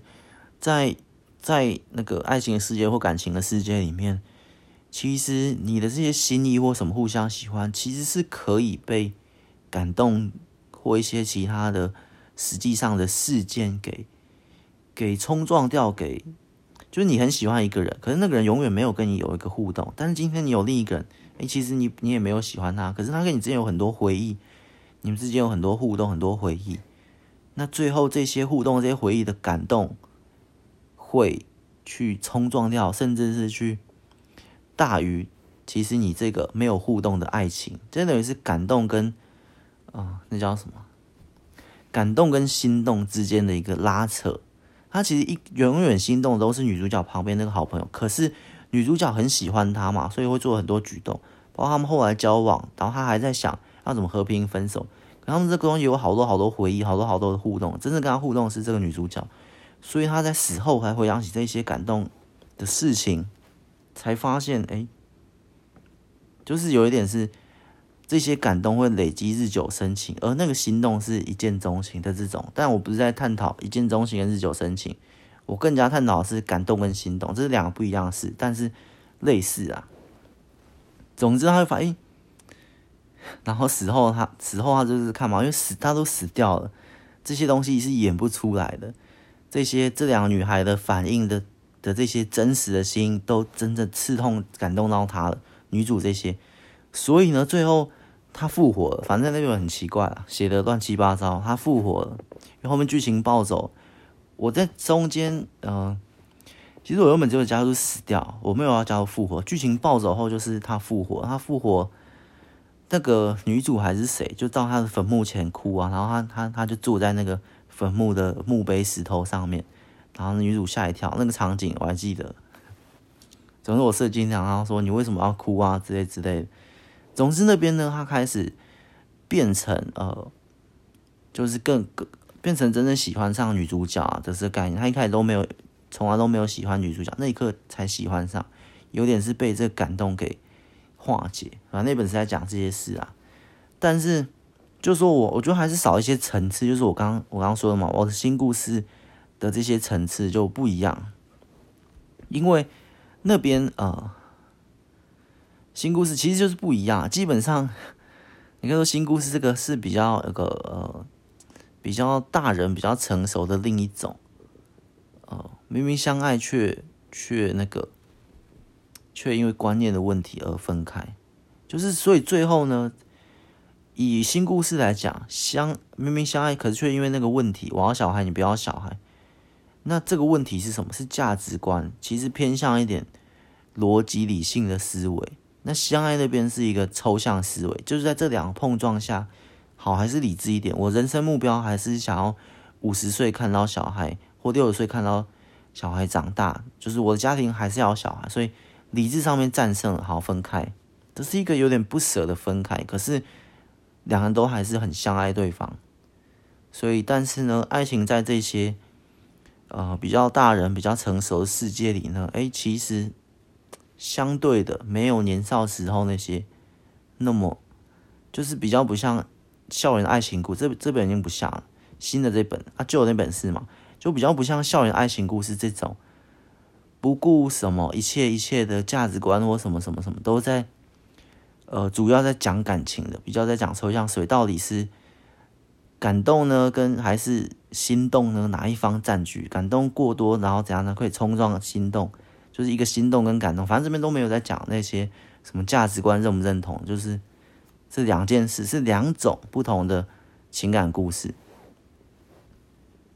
在在那个爱情的世界或感情的世界里面，其实你的这些心意或什么互相喜欢，其实是可以被感动。或一些其他的实际上的事件给给冲撞掉，给就是你很喜欢一个人，可是那个人永远没有跟你有一个互动。但是今天你有另一个人，哎，其实你你也没有喜欢他，可是他跟你之间有很多回忆，你们之间有很多互动，很多回忆。那最后这些互动、这些回忆的感动，会去冲撞掉，甚至是去大于其实你这个没有互动的爱情，真的等于是感动跟。啊、那叫什么？感动跟心动之间的一个拉扯。他其实一永远心动都是女主角旁边那个好朋友，可是女主角很喜欢他嘛，所以会做很多举动，包括他们后来交往，然后他还在想要怎么和平分手。可他们这个东西有好多好多回忆，好多好多的互动。真正跟他互动是这个女主角，所以他在死后还回想起这些感动的事情，才发现，哎，就是有一点是。这些感动会累积日久生情，而那个心动是一见钟情的这种。但我不是在探讨一见钟情跟日久生情，我更加探讨是感动跟心动，这是两个不一样的事，但是类似啊。总之他会反应，然后死后他死后他就是看嘛，因为死他都死掉了，这些东西是演不出来的。这些这两个女孩的反应的的这些真实的心，都真的刺痛感动到他了。女主这些，所以呢，最后。他复活了，反正那个很奇怪啊，写的乱七八糟。他复活了，因为后面剧情暴走，我在中间，嗯、其实我原本就加入死掉，我没有要加入复活。剧情暴走后就是他复活，他复活，那个女主还是谁，就到他的坟墓前哭啊，然后他他他就坐在那个坟墓的墓碑石头上面，然后女主吓一跳，那个场景我还记得。总之我设计这样，然后说你为什么要哭啊之类之类的。总之那边呢，他开始变成呃，就是更更变成真正喜欢上女主角啊的这个概念。他一开始都没有，从来都没有喜欢女主角，那一刻才喜欢上，有点是被这个感动给化解。反正那本是在讲这些事啊，但是就说我我觉得还是少一些层次，就是我刚我刚刚说的嘛，我的新故事的这些层次就不一样，因为那边呃新故事其实就是不一样，基本上你可以说新故事这个是比较那个呃比较大人比较成熟的另一种，呃明明相爱却却那个却因为观念的问题而分开，就是所以最后呢。以新故事来讲，相明明相爱，可是却因为那个问题，我要小孩，你不要小孩。那这个问题是什么？是价值观，其实偏向一点逻辑理性的思维。那相爱那边是一个抽象思维，就是在这两个碰撞下，好还是理智一点？我人生目标还是想要五十岁看到小孩，或六十岁看到小孩长大，就是我的家庭还是要小孩，所以理智上面战胜了，好分开。这是一个有点不舍的分开，可是。两人都还是很相爱对方，所以但是呢，爱情在这些呃比较大人、比较成熟的世界里呢，哎，其实相对的没有年少时候那些那么，就是比较不像校园爱情故。这这本已经不像了，新的这本啊，旧的那本是嘛，就比较不像校园爱情故事这种不顾什么一切一切的价值观或什么什么什么都在。呃，主要在讲感情的，比较在讲抽象，所以到底是感动呢，跟还是心动呢？哪一方占据？感动过多，然后怎样呢？可以冲撞心动，就是一个心动跟感动。反正这边都没有在讲那些什么价值观认不认同，就是这两件事是两种不同的情感故事。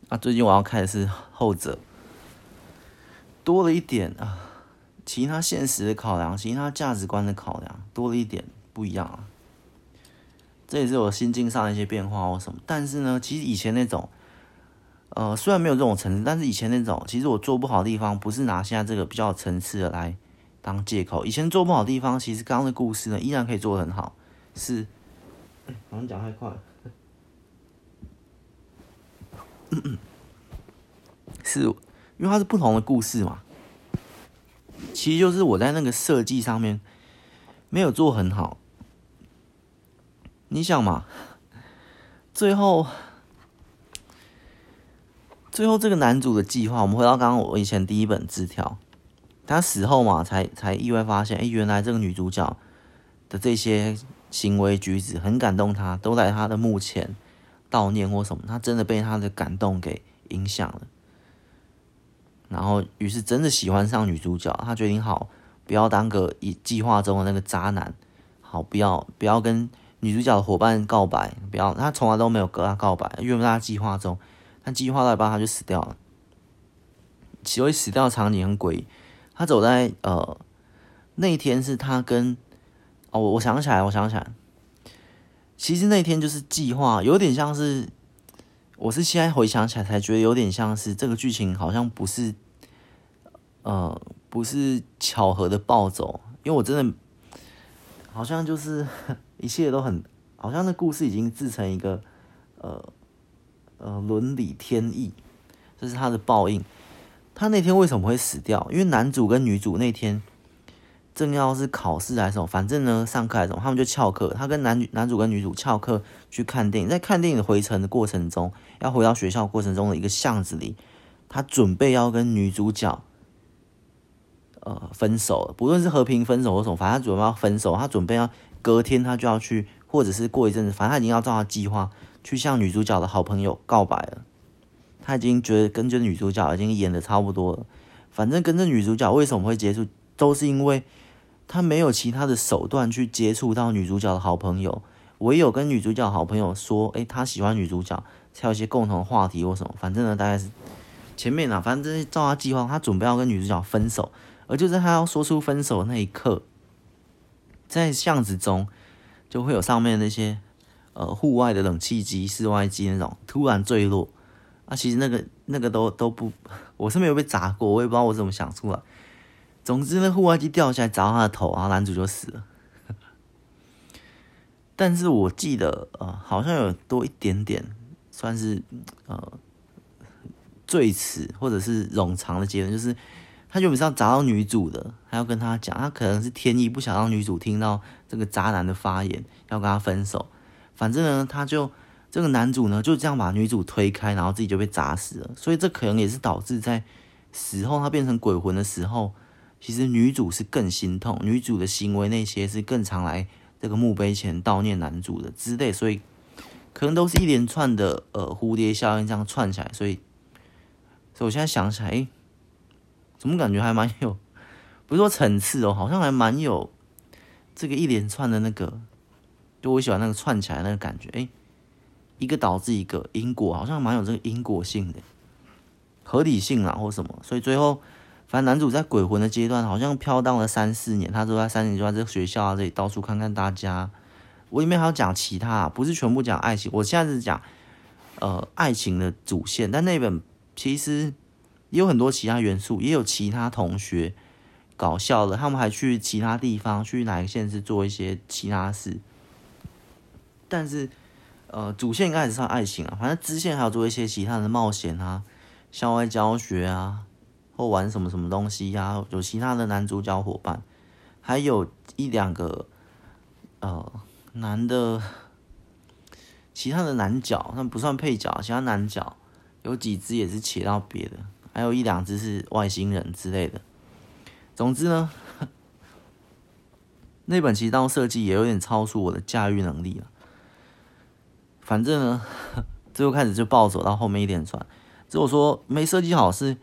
啊，最近我要看的是后者，多了一点啊。其他现实的考量，其他价值观的考量多了一点不一样啊。这也是我心境上的一些变化或什么。但是呢，其实以前那种，呃，虽然没有这种层次，但是以前那种，其实我做不好的地方，不是拿现在这个比较层次的来当借口。以前做不好的地方，其实刚刚的故事呢，依然可以做得很好。是，好像讲太快了。是，因为它是不同的故事嘛。其实就是我在那个设计上面没有做很好。你想嘛，最后最后这个男主的计划，我们回到刚刚我以前第一本字条，他死后嘛，才才意外发现，哎，原来这个女主角的这些行为举止很感动他，都在他的墓前悼念或什么，他真的被他的感动给影响了。然后，于是真的喜欢上女主角，他决定好不要当个以计划中的那个渣男，好不要不要跟女主角的伙伴告白，不要他从来都没有跟他告白，因为他计划中，他计划到一半他就死掉了。其实死掉的场景很诡异，他走在呃那一天是他跟哦，我想起来，我想起来，其实那天就是计划，有点像是。我是现在回想起来才觉得有点像是这个剧情好像不是，呃，不是巧合的暴走，因为我真的好像就是 一切都很，好像那故事已经制成一个，呃，呃，伦理天意，这是他的报应。他那天为什么会死掉？因为男主跟女主那天。正要是考试还是什么，反正呢，上课还是什么，他们就翘课。他跟男男主跟女主翘课去看电影，在看电影回程的过程中，要回到学校过程中的一个巷子里，他准备要跟女主角呃分手了，不论是和平分手或什么，反正他准备要分手。他准备要隔天他就要去，或者是过一阵子，反正他已经要照他计划去向女主角的好朋友告白了。他已经觉得跟这女主角已经演得差不多了，反正跟这女主角为什么会结束，都是因为。他没有其他的手段去接触到女主角的好朋友，唯有跟女主角好朋友说，诶，他喜欢女主角，才有一些共同话题或什么。反正呢，大概是前面啊，反正照他计划，他准备要跟女主角分手，而就在他要说出分手那一刻，在巷子中就会有上面那些呃户外的冷气机、室外机那种突然坠落啊，其实那个那个都都不，我是没有被砸过，我也不知道我怎么想出来。总之，那户外机掉下来砸到他的头，然后男主就死了。但是我记得，呃，好像有多一点点，算是呃最迟或者是冗长的结论，就是他原本是要砸到女主的，还要跟他讲，他可能是天意不想让女主听到这个渣男的发言，要跟他分手。反正呢，他就这个男主呢就这样把女主推开，然后自己就被砸死了。所以这可能也是导致在死后他变成鬼魂的时候，其实女主是更心痛，女主的行为那些是更常来这个墓碑前悼念男主的之类，所以可能都是一连串的呃蝴蝶效应这样串起来，所以，所以我现在想起来，诶，怎么感觉还蛮有，不是说层次哦，好像还蛮有这个一连串的那个，就我喜欢那个串起来那个感觉，诶。一个导致一个因果，好像蛮有这个因果性的合理性啊，或什么。所以最后，反正男主在鬼魂的阶段，好像飘荡了三四年。他说他三年就在这个学校啊这里到处看看大家。我里面还要讲其他，不是全部讲爱情。我现在是讲呃爱情的主线，但那本其实也有很多其他元素，也有其他同学搞笑的，他们还去其他地方，去哪个县市做一些其他事，但是。呃，主线应该还是算爱情啊，反正支线还有做一些其他的冒险啊，校外教学啊，或玩什么什么东西呀、有其他的男主角伙伴，还有一两个呃男的，其他的男角，那不算配角，其他男角有几只也是切到别的，还有一两只是外星人之类的。总之呢，那本其实当设计也有点超出我的驾驭能力了。反正呢，最后开始就暴走到后面一连串。只有说没设计好是，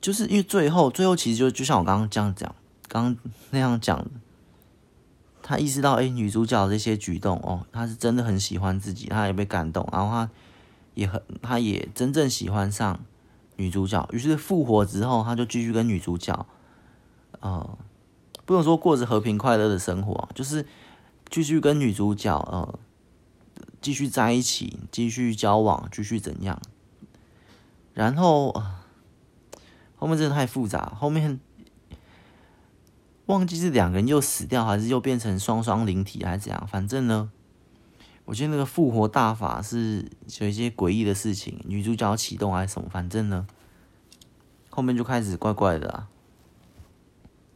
就是因为最后最后其实就就像我刚刚这样讲，刚那样讲，他意识到哎、女主角这些举动哦，他是真的很喜欢自己，他也被感动，然后他也很，他也真正喜欢上女主角。于是复活之后，他就继续跟女主角，呃，不能说过着和平快乐的生活，就是继续跟女主角呃。继续在一起，继续交往，继续怎样？然后后面真的太复杂，后面忘记是两个人又死掉，还是又变成双双灵体，还是怎样？反正呢，我觉得那个复活大法是有一些诡异的事情，女主角启动还是什么？反正呢，后面就开始怪怪的啊。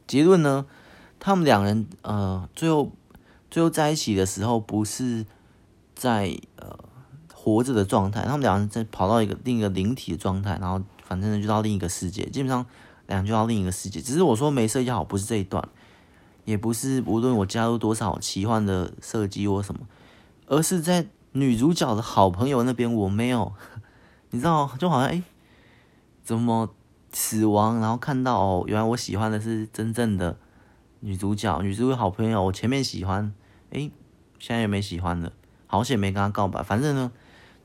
结论呢，他们两人呃，最后最后在一起的时候不是。在呃活着的状态，他们两人在跑到一个另一个灵体的状态，然后反正就到另一个世界，基本上两就到另一个世界。只是我说没设计好，不是这一段，也不是无论我加入多少奇幻的设计或什么，而是在女主角的好朋友那边我没有，你知道，就好像哎、怎么死亡，然后看到哦，原来我喜欢的是真正的女主角，女主角好朋友，我前面喜欢，哎、现在也没喜欢了。好险没跟他告白，反正呢，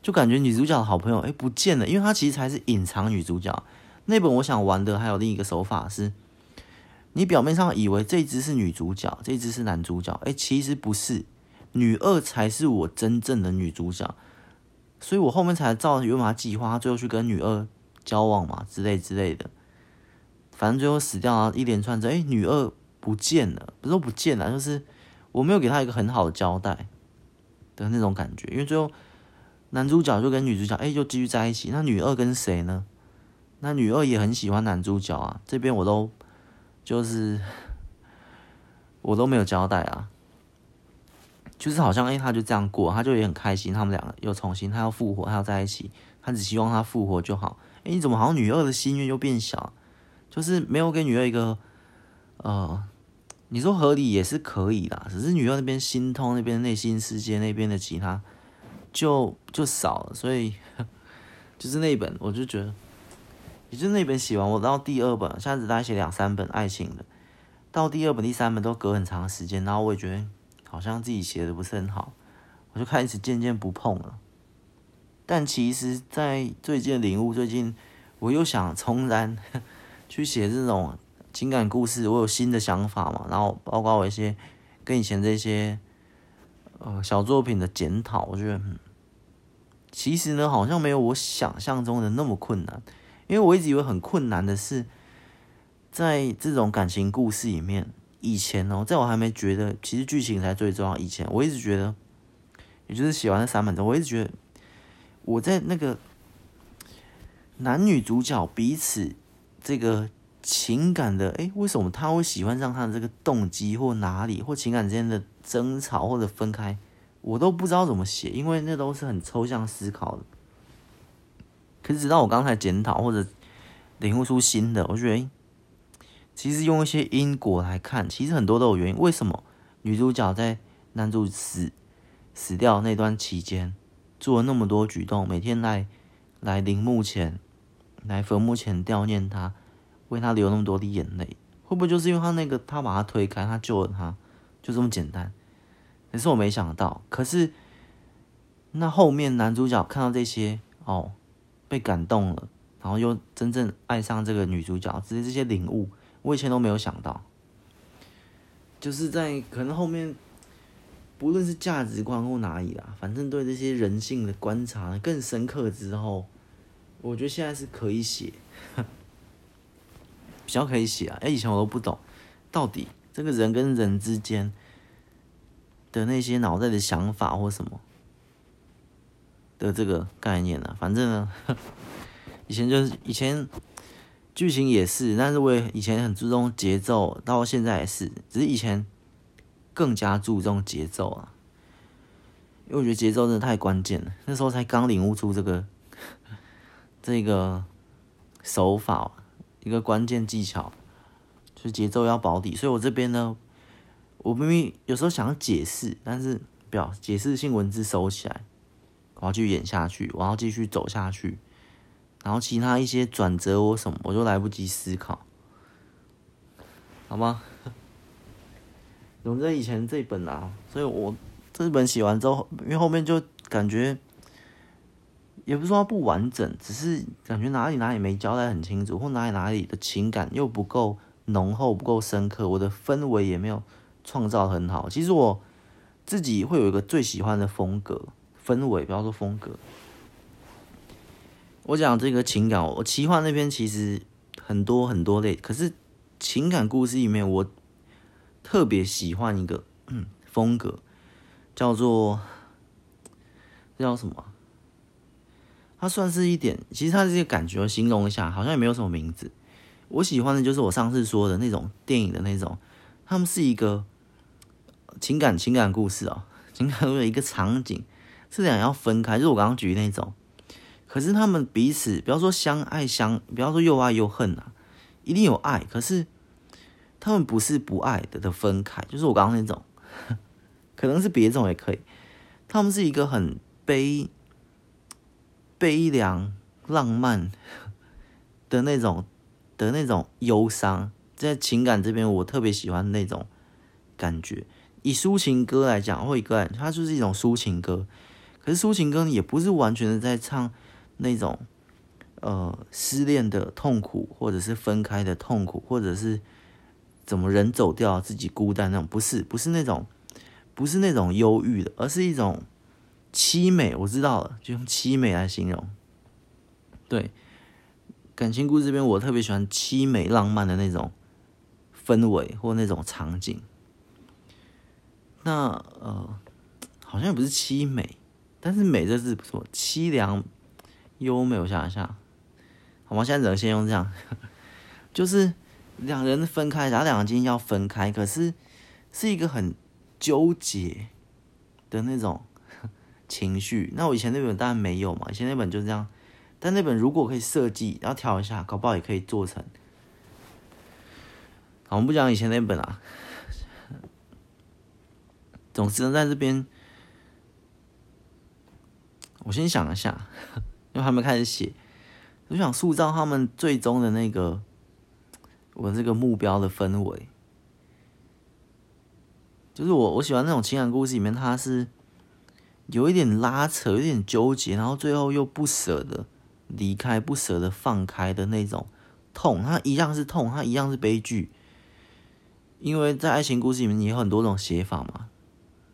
就感觉女主角的好朋友哎、不见了，因为她其实才是隐藏女主角。那本我想玩的还有另一个手法是，你表面上以为这只是女主角，这只是男主角，哎、其实不是，女二才是我真正的女主角。所以我后面才照原本计划，最后去跟女二交往嘛，之类之类的。反正最后死掉了，一连串着，哎、女二不见了，不是说不见了，就是我没有给她一个很好的交代。的那种感觉，因为最后男主角就跟女主角哎、就继续在一起。那女二跟谁呢？那女二也很喜欢男主角啊。这边我都就是 我都没有交代啊，就是好像哎、欸，他就这样过，他就也很开心。他们两个又重新，他要复活，他要在一起，他只希望他复活就好。哎、你怎么好像女二的心愿又变小？就是没有给女二一个呃。你说合理也是可以啦，只是女二那边心痛，那边内心世界那边的其他就就少了，所以就是那本我就觉得，也就那本写完，我到第二本，现在只大概写两三本爱情的，到第二本、第三本都隔很长时间，然后我也觉得好像自己写的不是很好，我就开始渐渐不碰了。但其实，在最近领悟，最近我又想重燃 去写这种。情感故事，我有新的想法嘛，然后包括我一些跟以前这些呃小作品的检讨，我觉得，其实呢，好像没有我想象中的那么困难，因为我一直以为很困难的是，在这种感情故事里面，以前哦，在我还没觉得其实剧情才最重要，以前我一直觉得，也就是写完那三本之后，我一直觉得我在那个男女主角彼此这个。情感的，诶，为什么他会喜欢上他的这个动机或哪里，或情感之间的争吵或者分开，我都不知道怎么写，因为那都是很抽象思考的。可是直到我刚才检讨或者领悟出新的，我觉得，其实用一些因果来看，其实很多都有原因。为什么女主角在男主死死掉那段期间做了那么多举动，每天来来陵墓前、来坟墓前悼念他，为他流那么多的眼泪？会不会就是因为他那个他把他推开，他救了他，就这么简单？可是我没想到，可是那后面男主角看到这些哦，被感动了，然后又真正爱上这个女主角，只是这些领悟，我以前都没有想到。就是在可能后面，不论是价值观或哪里啦，反正对这些人性的观察更深刻之后，我觉得现在是可以写，比较可以写啊。哎，以前我都不懂，到底这个人跟人之间。的那些脑袋的想法或什么的这个概念呢、啊？反正呢，以前就是以前剧情也是，但是我也以前很注重节奏，到现在也是，只是以前更加注重节奏啊，因为我觉得节奏真的太关键了。那时候才刚领悟出这个 这个手法，一个关键技巧，就是节奏要保底。所以我这边呢。我明明有时候想要解释，但是表解释性文字收起来，我要继续演下去，我要继续走下去，然后其他一些转折或什么，我就来不及思考，好吗？总之以前这本啊，所以我这本写完之后，因为后面就感觉也不是说不完整，只是感觉哪里哪里没交代很清楚，或哪里哪里的情感又不够浓厚、不够深刻，我的氛围也没有。创造很好，其实我自己会有一个最喜欢的风格氛围，不要说风格。我讲这个情感，我奇幻那边其实很多很多类，可是情感故事里面，我特别喜欢一个嗯风格，叫做这叫什么？它算是一点，其实它这个感觉，形容一下，好像也没有什么名字。我喜欢的就是我上次说的那种电影的那种，他们是一个。情感情感故事哦，情感故事一个场景，是两要分开，就是我刚刚举那种。可是他们彼此，不要说相爱相，不要说又爱又恨啊，一定有爱。可是他们不是不爱的的分开，就是我刚刚那种，可能是别种也可以。他们是一个很悲悲凉、浪漫的那种的那种忧伤，在情感这边，我特别喜欢那种感觉。以抒情歌来讲，或一个，它就是一种抒情歌。可是抒情歌也不是完全的在唱那种，呃，失恋的痛苦，或者是分开的痛苦，或者是怎么人走掉自己孤单那种，不是，不是那种，不是那种忧郁的，而是一种凄美。我知道了，就用凄美来形容。对，感情故事这边，我特别喜欢凄美浪漫的那种氛围或那种场景。那呃，好像也不是凄美，但是美这字不错，凄凉、优美。我想一下，好吗？现在只能先用这样，就是两人分开，然后两个今天要分开，可是是一个很纠结的那种情绪。那我以前那本当然没有嘛，以前那本就是这样，但那本如果可以设计，然后调一下，搞不好也可以做成。我们不讲以前那本啊。总之呢，在这边，我先想一下，因为还没开始写，我想塑造他们最终的那个我这个目标的氛围，就是我我喜欢那种情感故事里面，它是有一点拉扯，有点纠结，然后最后又不舍得离开，不舍得放开的那种痛，它一样是痛，它一样是悲剧，因为在爱情故事里面也有很多种写法嘛。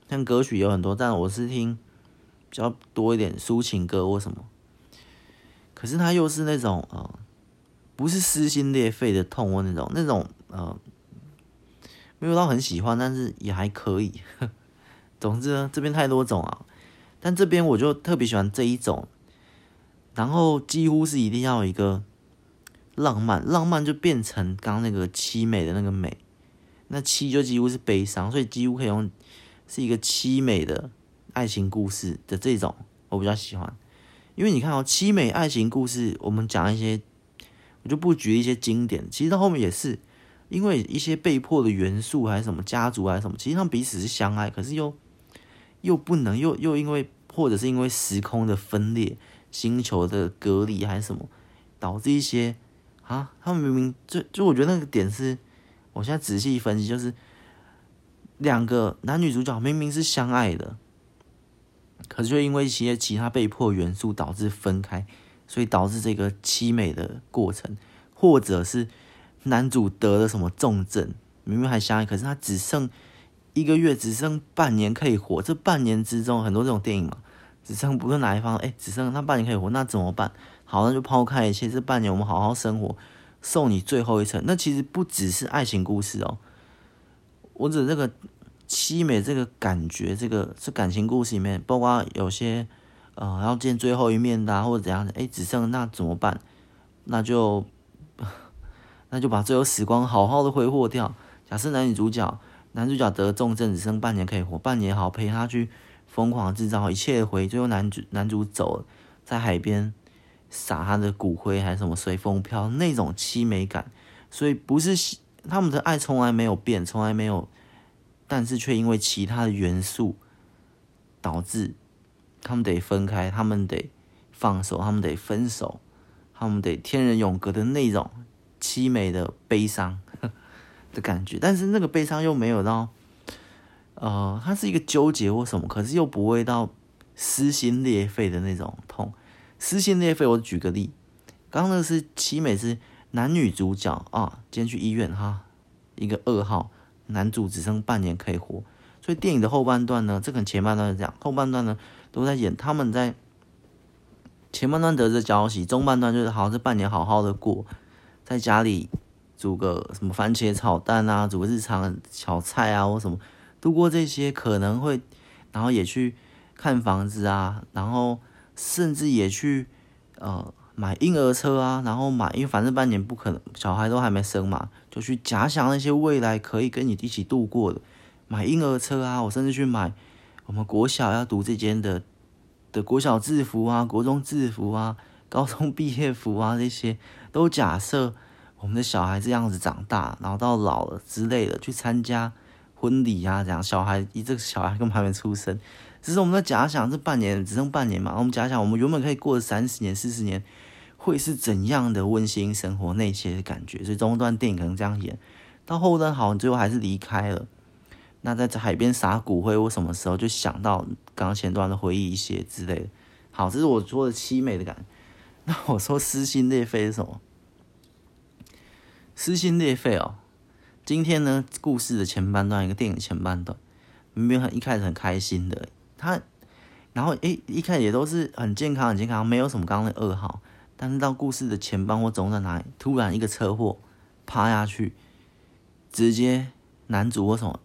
像歌曲有很多，但我是听比较多一点抒情歌或什么。可是它又是那种呃，不是撕心裂肺的痛或那种那种呃，没有到很喜欢，但是也还可以。总之呢，这边太多种啊，但这边我就特别喜欢这一种。然后几乎是一定要一个浪漫，浪漫就变成刚那个凄美的那个美，那凄就几乎是悲伤，所以几乎可以用。是一个凄美的爱情故事的这种，我比较喜欢。因为你看哦，凄美爱情故事，我们讲一些，我就不举一些经典。其实到后面也是，因为一些被迫的元素，还是什么家族，还是什么，其实他们彼此是相爱，可是又又不能，又又因为或者是因为时空的分裂、星球的隔离，还是什么，导致一些啊，他们明明就就我觉得那个点是，我现在仔细分析，就是两个男女主角明明是相爱的。可是却因为一些其他被迫元素导致分开，所以导致这个凄美的过程，或者是男主得了什么重症，明明还相爱，可是他只剩一个月，只剩半年可以活。这半年之中，很多这种电影嘛，只剩不论哪一方，哎，只剩那半年可以活，那怎么办？好，那就抛开一切，这半年我们好好生活，送你最后一程。那其实不只是爱情故事哦，我指这个。凄美这个感觉，这个是感情故事里面，包括有些呃要见最后一面的，或者怎样的，哎，只剩那怎么办？那就 那就把最后时光好好的挥霍掉。假设男女主角，男主角得重症，只剩半年可以活，半年好陪他去疯狂制造一切回忆，最后男主男主走了，在海边撒他的骨灰还什么随风飘，那种凄美感。所以不是他们的爱从来没有变，从来没有。但是却因为其他的元素导致他们得分开，他们得放手，他们得分手，他们得天人永隔的那种凄美的悲伤的感觉。但是那个悲伤又没有到，呃，它是一个纠结或什么，可是又不会到撕心裂肺的那种痛。撕心裂肺，我举个例，刚刚那是凄美，是男女主角啊，今天去医院哈，一个噩耗。男主只剩半年可以活，所以电影的后半段呢，这可能前半段是这样，后半段呢都在演他们在前半段得知消息，中半段就是好像这半年好好的过，在家里煮个什么番茄炒蛋啊，煮个日常小菜啊或什么，度过这些可能会，然后也去看房子啊，然后甚至也去呃。买婴儿车啊，然后买，因为反正半年不可能，小孩都还没生嘛，就去假想那些未来可以跟你一起度过的，买婴儿车啊，我甚至去买我们国小要读这间的的国小制服啊，国中制服啊，高中毕业服啊，这些都假设我们的小孩这样子长大，然后到老了之类的去参加婚礼啊，这样小孩一这个小孩根本还没出生，只是我们在假想这半年只剩半年嘛，我们假想我们原本可以过三十年、四十年。会是怎样的温馨生活？那些的感觉，所以中段电影可能这样演，到后段好，你最后还是离开了。那在海边撒骨灰，我什么时候就想到刚刚前段的回忆一些之类的。好，这是我说的凄美的感觉。那我说撕心裂肺是什么？撕心裂肺哦。今天呢，故事的前半段，一个电影前半段，明明很一开始很开心的，他，然后诶，一开始也都是很健康，很健康，没有什么刚刚的噩耗。但是到故事的前半或中在哪里，突然一个车祸，趴下去，直接男主或什么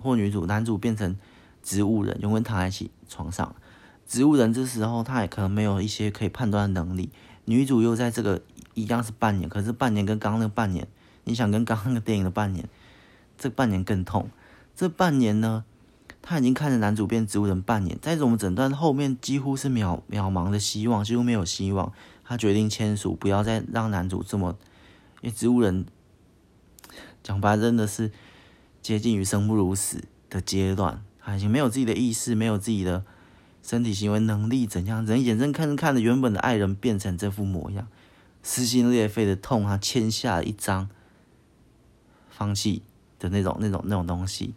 或女主，男主变成植物人，永远躺在一起床上。植物人这时候他也可能没有一些可以判断的能力。女主又在这个一样是半年，可是半年跟刚刚那半年，你想跟刚刚那个电影的半年，这半年更痛。这半年呢，他已经看着男主变植物人半年，在这种诊断后面几乎是渺渺茫的希望，几乎没有希望。他决定签署，不要再让男主这么，因为植物人讲白真的是接近于生不如死的阶段，他已经没有自己的意识，没有自己的身体行为能力，怎样？人眼睁看看着原本的爱人变成这副模样，撕心裂肺的痛，他签下了一张放弃的那种、那种、那种东西。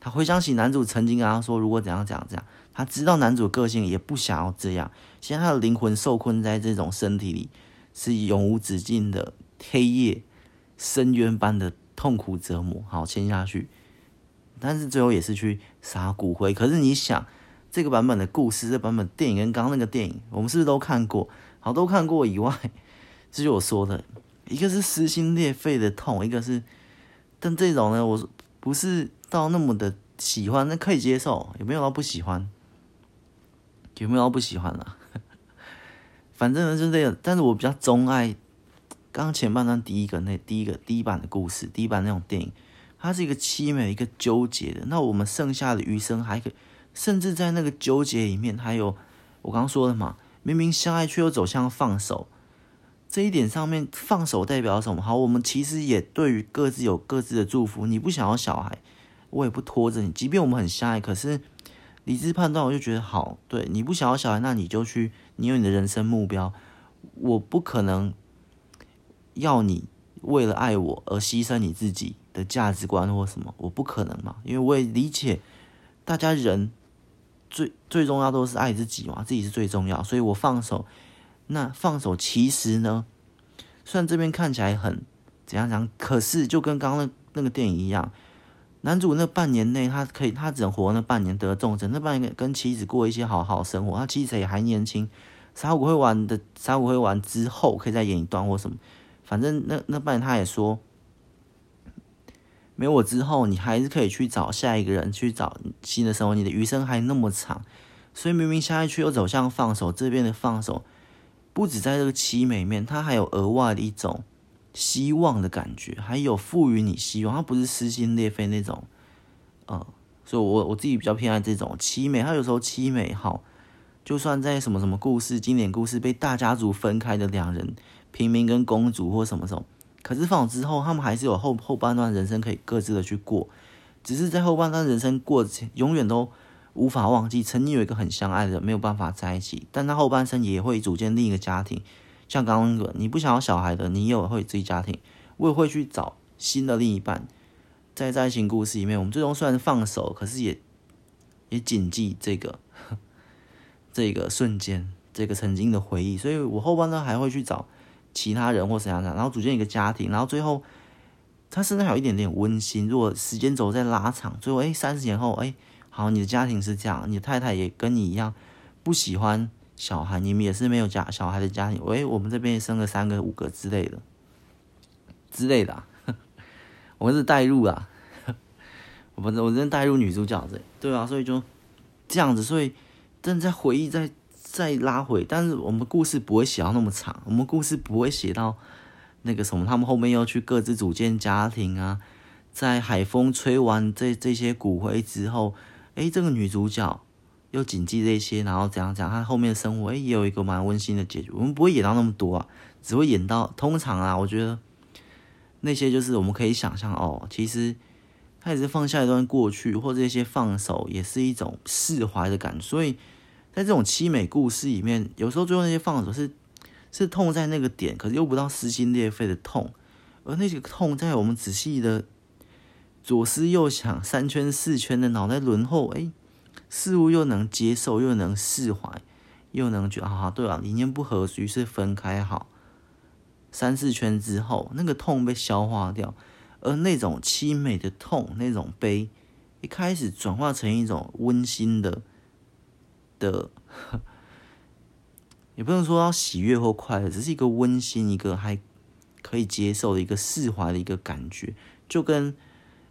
他回想起男主曾经跟他说，如果怎样、怎样、怎样。他知道男主个性，也不想要这样。现在他的灵魂受困在这种身体里，是永无止境的黑夜、深渊般的痛苦折磨。好，签下去，但是最后也是去撒骨灰。可是你想，这个版本的故事，这版本电影跟刚刚那个电影，我们是不是都看过？好，都看过以外，这就我说的，一个是撕心裂肺的痛，一个是，但这种呢，我不是到那么的喜欢，那可以接受，有没有到不喜欢。有没有到不喜欢了？反正呢，就是这个。但是我比较钟爱刚刚前半段第一个那第一个第一版的故事，第一版那种电影，它是一个凄美、一个纠结的。那我们剩下的余生还可以甚至在那个纠结里面，还有我刚刚说的嘛，明明相爱却又走向放手，这一点上面放手代表什么？好，我们其实也对于各自有各自的祝福。你不想要小孩，我也不拖着你。即便我们很相爱，可是理智判断，我就觉得好，对，你不想要小孩，那你就去，你有你的人生目标，我不可能要你为了爱我而牺牲你自己的价值观或什么，我不可能嘛，因为我也理解大家人。最最重要都是爱自己嘛，自己是最重要，所以我放手。那放手其实呢，虽然这边看起来很怎样讲，可是就跟刚刚那那个电影一样，男主那半年内他可以，他只能活那半年得重症，那半年跟妻子过一些好好生活，他妻子也还年轻。杀骨会完的杀骨会完之后，可以再演一段或什么，反正那那半年他也说。没我之后，你还是可以去找下一个人，去找新的生活。你的余生还那么长，所以明明下一去又走向放手，这边的放手不止在这个凄美面，它还有额外的一种希望的感觉，还有赋予你希望，它不是撕心裂肺那种。呃，所以我我自己比较偏爱这种凄美。它有时候凄美好，就算在什么什么故事、经典故事被大家族分开的两人，平民跟公主或什么什么。可是放之后，他们还是有后后半段人生可以各自的去过，只是在后半段人生过，永远都无法忘记曾经有一个很相爱的人没有办法在一起，但他后半生也会组建另一个家庭。像刚刚那个，你不想要小孩的，你也会自己家庭，我也会去找新的另一半。在爱情故事里面，我们最终虽然放手，可是也也谨记这个 这个瞬间，这个曾经的回忆。所以我后半生还会去找。其他人或怎样怎样，然后组建一个家庭，然后最后他身上有一点点温馨。如果时间轴在拉长，最后哎，三十年后哎，好，你的家庭是这样，你太太也跟你一样不喜欢小孩，你们也是没有家小孩的家庭。喂，我们这边生了三个、五个之类的之类的、我们是带入啊，我们我真带入女主角这，对啊，所以就这样子，所以正在回忆在。再拉回，但是我们故事不会写到那么长，我们故事不会写到那个什么，他们后面又去各自组建家庭啊，在海风吹完这这些骨灰之后，诶，这个女主角又谨记这些，然后怎样讲，她后面的生活，诶，也有一个蛮温馨的结局。我们不会演到那么多啊，只会演到通常啊，我觉得那些就是我们可以想象哦，其实他也是放下一段过去，或者一些放手，也是一种释怀的感觉，所以。在这种凄美故事里面，有时候最后那些放手是是痛在那个点，可是又不到撕心裂肺的痛，而那个痛在我们仔细的左思右想、三圈四圈的脑袋轮后，哎，似乎又能接受，又能释怀，又能觉得啊，对啊，理念不合，于是分开好。三四圈之后，那个痛被消化掉，而那种凄美的痛，那种悲，一开始转化成一种温馨的。的，也不能说到喜悦或快乐，只是一个温馨，一个还可以接受的一个释怀的一个感觉，就跟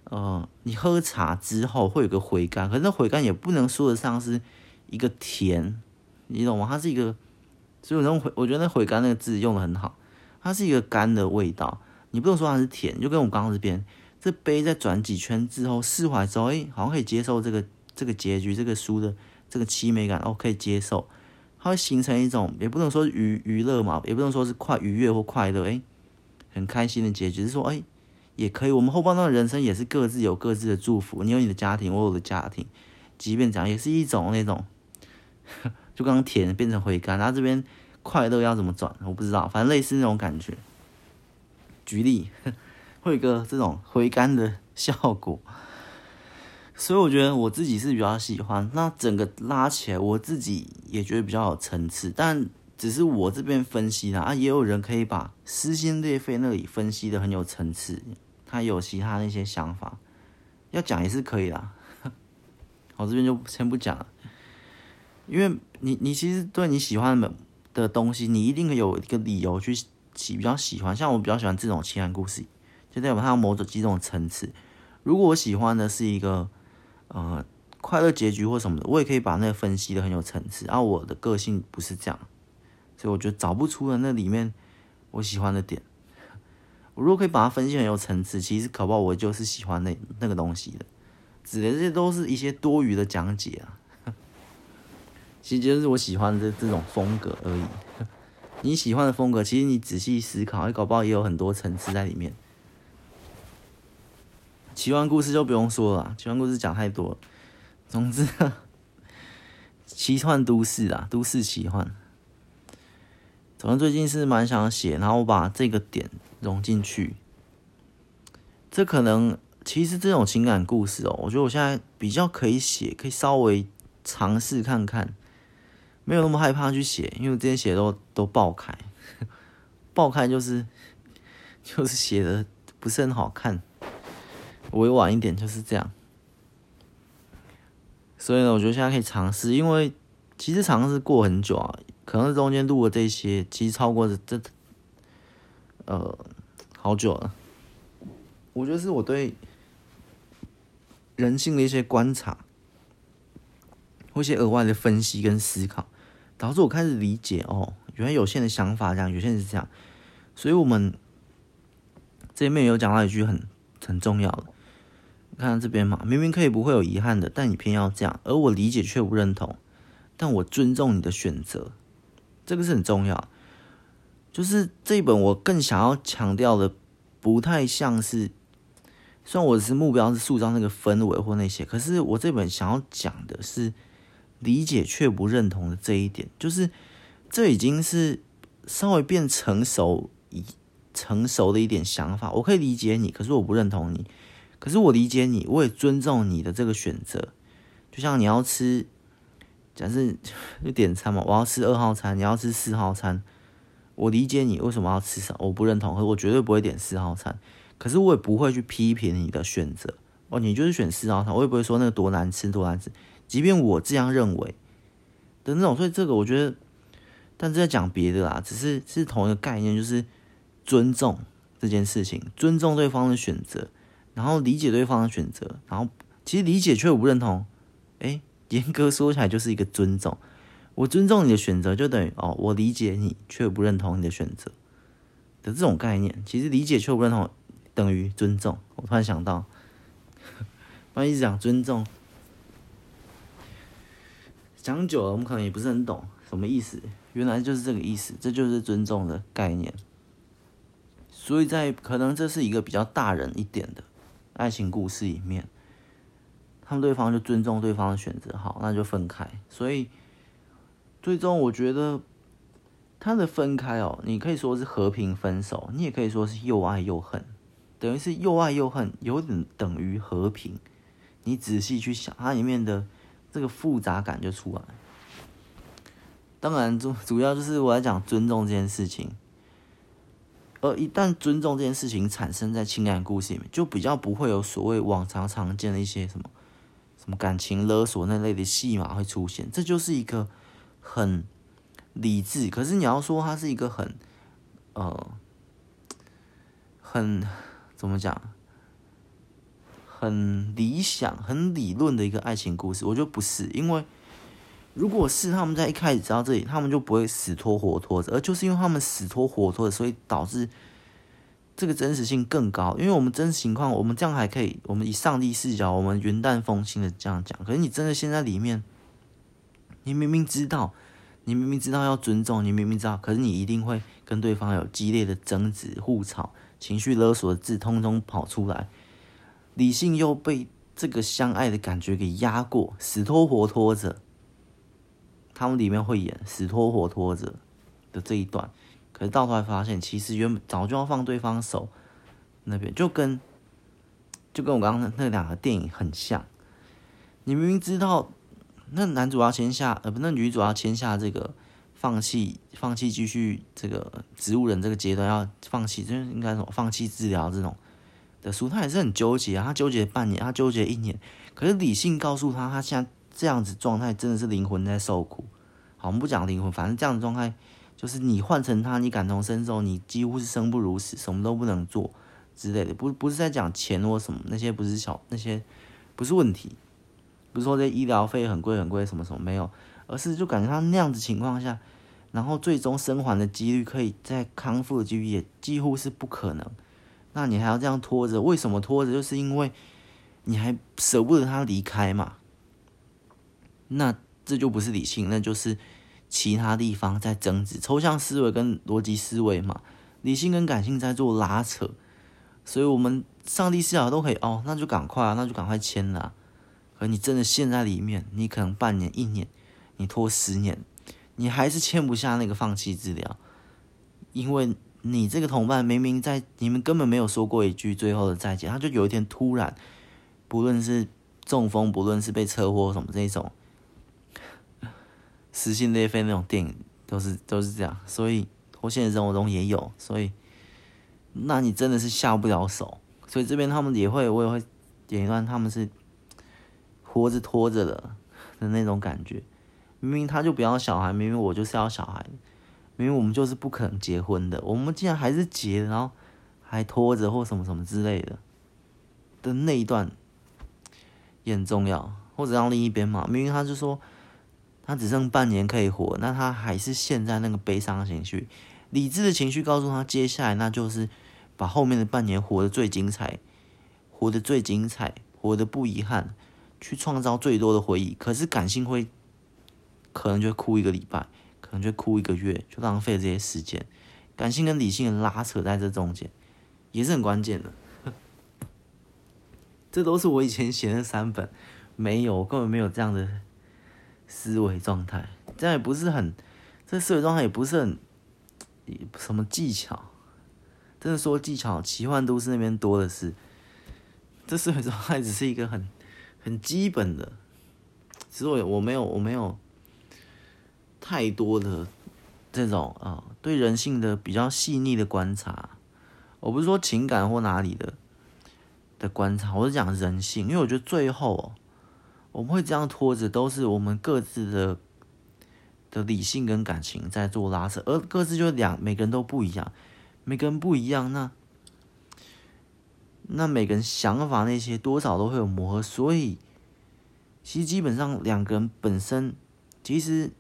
呃，你喝茶之后会有个回甘，可是那回甘也不能说得上是一个甜，你懂吗？它是一个，所以那种回，我觉得那回甘那个字用得很好，它是一个甘的味道，你不能说它是甜，就跟我刚刚这边这杯在转几圈之后释怀之后，哎，好像可以接受这个这个结局，这个书的。这个凄美感哦，可以接受，它会形成一种，也不能说娱娱乐嘛，也不能说是快愉悦或快乐，诶，很开心的结局，是说，诶，也可以。我们后半段的人生也是各自有各自的祝福，你有你的家庭，我有我的家庭，即便这样，也是一种那种，就刚刚甜变成回甘，然后这边快乐要怎么转，我不知道，反正类似那种感觉。举例，会有个这种回甘的效果。所以我觉得我自己是比较喜欢，那整个拉起来，我自己也觉得比较有层次。但只是我这边分析啦，啊，也有人可以把撕心裂肺那里分析得很有层次，他有其他那些想法，要讲也是可以啦。我这边就先不讲了，因为你你其实对你喜欢的的东西，你一定有一个理由去喜比较喜欢。像我比较喜欢这种情感故事，就代表它有某种几种层次。如果我喜欢的是一个。呃，快乐结局或什么的，我也可以把那个分析的很有层次。而、啊、我的个性不是这样，所以我觉得找不出的那里面我喜欢的点。我如果可以把它分析很有层次，其实搞不好我就是喜欢那那个东西的。指的这些都是一些多余的讲解啊。其实就是我喜欢的这种风格而已。你喜欢的风格，其实你仔细思考，搞不好也有很多层次在里面。奇幻故事就不用说了，奇幻故事讲太多了。总之，奇幻都市啊，都市奇幻。总之最近是蛮想写，然后我把这个点融进去。这可能其实这种情感故事哦，我觉得我现在比较可以写，可以稍微尝试看看。没有那么害怕去写，因为我之前写的都都爆开，爆开就是就是写的不是很好看，委婉一点就是这样。所以呢，我觉得现在可以尝试，因为其实尝试过很久啊，可能中间录的这些，其实超过这这呃好久了。我觉得是我对人性的一些观察，或一些额外的分析跟思考。导致我开始理解哦，原来有些人的想法这样，有些人是这样，所以我们这里面有讲到一句很很重要的，看这边嘛，明明可以不会有遗憾的，但你偏要这样，而我理解却不认同，但我尊重你的选择，这个是很重要。就是这一本我更想要强调的，不太像是，虽然我是目标是塑造那个氛围或那些，可是我这本想要讲的是。理解却不认同的这一点，就是这已经是稍微变成熟、以成熟的一点想法。我可以理解你，可是我不认同你。可是我理解你，我也尊重你的这个选择。就像你要吃，假设就点餐嘛，我要吃二号餐，你要吃四号餐。我理解你为什么要吃啥，我不认同，可我绝对不会点四号餐。可是我也不会去批评你的选择。哦，你就是选四号餐，我也不会说那个多难吃，多难吃。即便我这样认为的那种，所以这个我觉得，但是在讲别的啦，只是是同一个概念，就是尊重这件事情，尊重对方的选择，然后理解对方的选择，然后其实理解却不认同，诶，严格说起来就是一个尊重，我尊重你的选择，就等于哦，我理解你却不认同你的选择的这种概念，其实理解却不认同等于尊重。我突然想到，不好意思讲尊重。讲久了，我们可能也不是很懂什么意思。原来就是这个意思，这就是尊重的概念。所以在可能这是一个比较大人一点的爱情故事里面，他们对方就尊重对方的选择，好，那就分开。所以最终我觉得他的分开哦，你可以说是和平分手，你也可以说是又爱又恨，等于是又爱又恨，有点等于和平。你仔细去想，它里面的。这个复杂感就出来。当然，主主要就是我在讲尊重这件事情。而一旦尊重这件事情产生在情感故事里面，就比较不会有所谓往常常见的一些什么什么感情勒索那类的戏码会出现。这就是一个很理智，可是你要说它是一个很呃很怎么讲？很理想、很理论的一个爱情故事，我觉得不是，因为如果是他们在一开始知道这里，他们就不会死拖活拖着，而就是因为他们死拖活拖的，所以导致这个真实性更高。因为我们真实情况，我们这样还可以，我们以上帝视角，我们云淡风轻的这样讲。可是你真的现在里面，你明明知道，你明明知道要尊重，你明明知道，可是你一定会跟对方有激烈的争执、互吵、情绪勒索的字，通通跑出来。理性又被这个相爱的感觉给压过，死拖活拖着。他们里面会演死拖活拖着的这一段，可是到头来发现，其实原本早就要放对方手那边，就跟就跟我刚刚那两个电影很像。你明明知道那男主要签下，呃，不，那女主要签下这个放弃，放弃继续这个植物人这个阶段，要放弃，就是应该什么放弃治疗这种。的书，他也是很纠结啊，他纠结半年，他纠结一年，可是理性告诉他，他现在这样子状态真的是灵魂在受苦。好，我们不讲灵魂，反正这样的状态就是你换成他，你感同身受，你几乎是生不如死，什么都不能做之类的。不，不是在讲钱或什么那些，不是小那些不是问题，不是说这医疗费很贵很贵什么什么没有，而是就感觉他那样子情况下，然后最终生还的几率，可以在康复的几率也几乎是不可能。那你还要这样拖着？为什么拖着？就是因为你还舍不得他离开嘛。那这就不是理性，那就是其他地方在争执，抽象思维跟逻辑思维嘛，理性跟感性在做拉扯，所以我们上帝视角都可以哦，那就赶快啊，那就赶快签了。可你真的陷在里面，你可能半年、一年，你拖十年，你还是签不下那个放弃治疗，因为你这个同伴明明在你们根本没有说过一句最后的再见，他就有一天突然，不论是中风，不论是被车祸什么这种。撕心裂肺那种电影都是都是这样，所以我现实生活中也有，所以那你真的是下不了手，所以这边他们也会，我也会点一段，他们是活着拖着的的那种感觉。明明他就不要小孩，明明我就是要小孩，明明我们就是不可能结婚的，我们竟然还是结，然后还拖着或什么什么之类的的那一段也很重要，或者让另一边嘛，明明他就说。他只剩半年可以活，那他还是陷在那个悲伤的情绪，理智的情绪告诉他，接下来那就是把后面的半年活得最精彩，活得最精彩，活得不遗憾，去创造最多的回忆。可是感性会可能就哭一个礼拜，可能就哭一个月，就浪费这些时间。感性跟理性的拉扯在这中间也是很关键的。这都是我以前写的三本，没有，根本没有这样的。思维状态，这样也不是很，这思维状态也不是很，什么技巧，真的说技巧，奇幻都市那边多的是。这思维状态只是一个很很基本的，其实我我没有我没有太多的这种啊、对人性的比较细腻的观察。我不是说情感或哪里的的观察，我是讲人性，因为我觉得最后哦。我们会这样拖着，都是我们各自的的理性跟感情在做拉扯，而各自就两，每个人都不一样，每个人不一样，那那每个人想法那些多少都会有磨合，所以其实基本上两个人本身，其实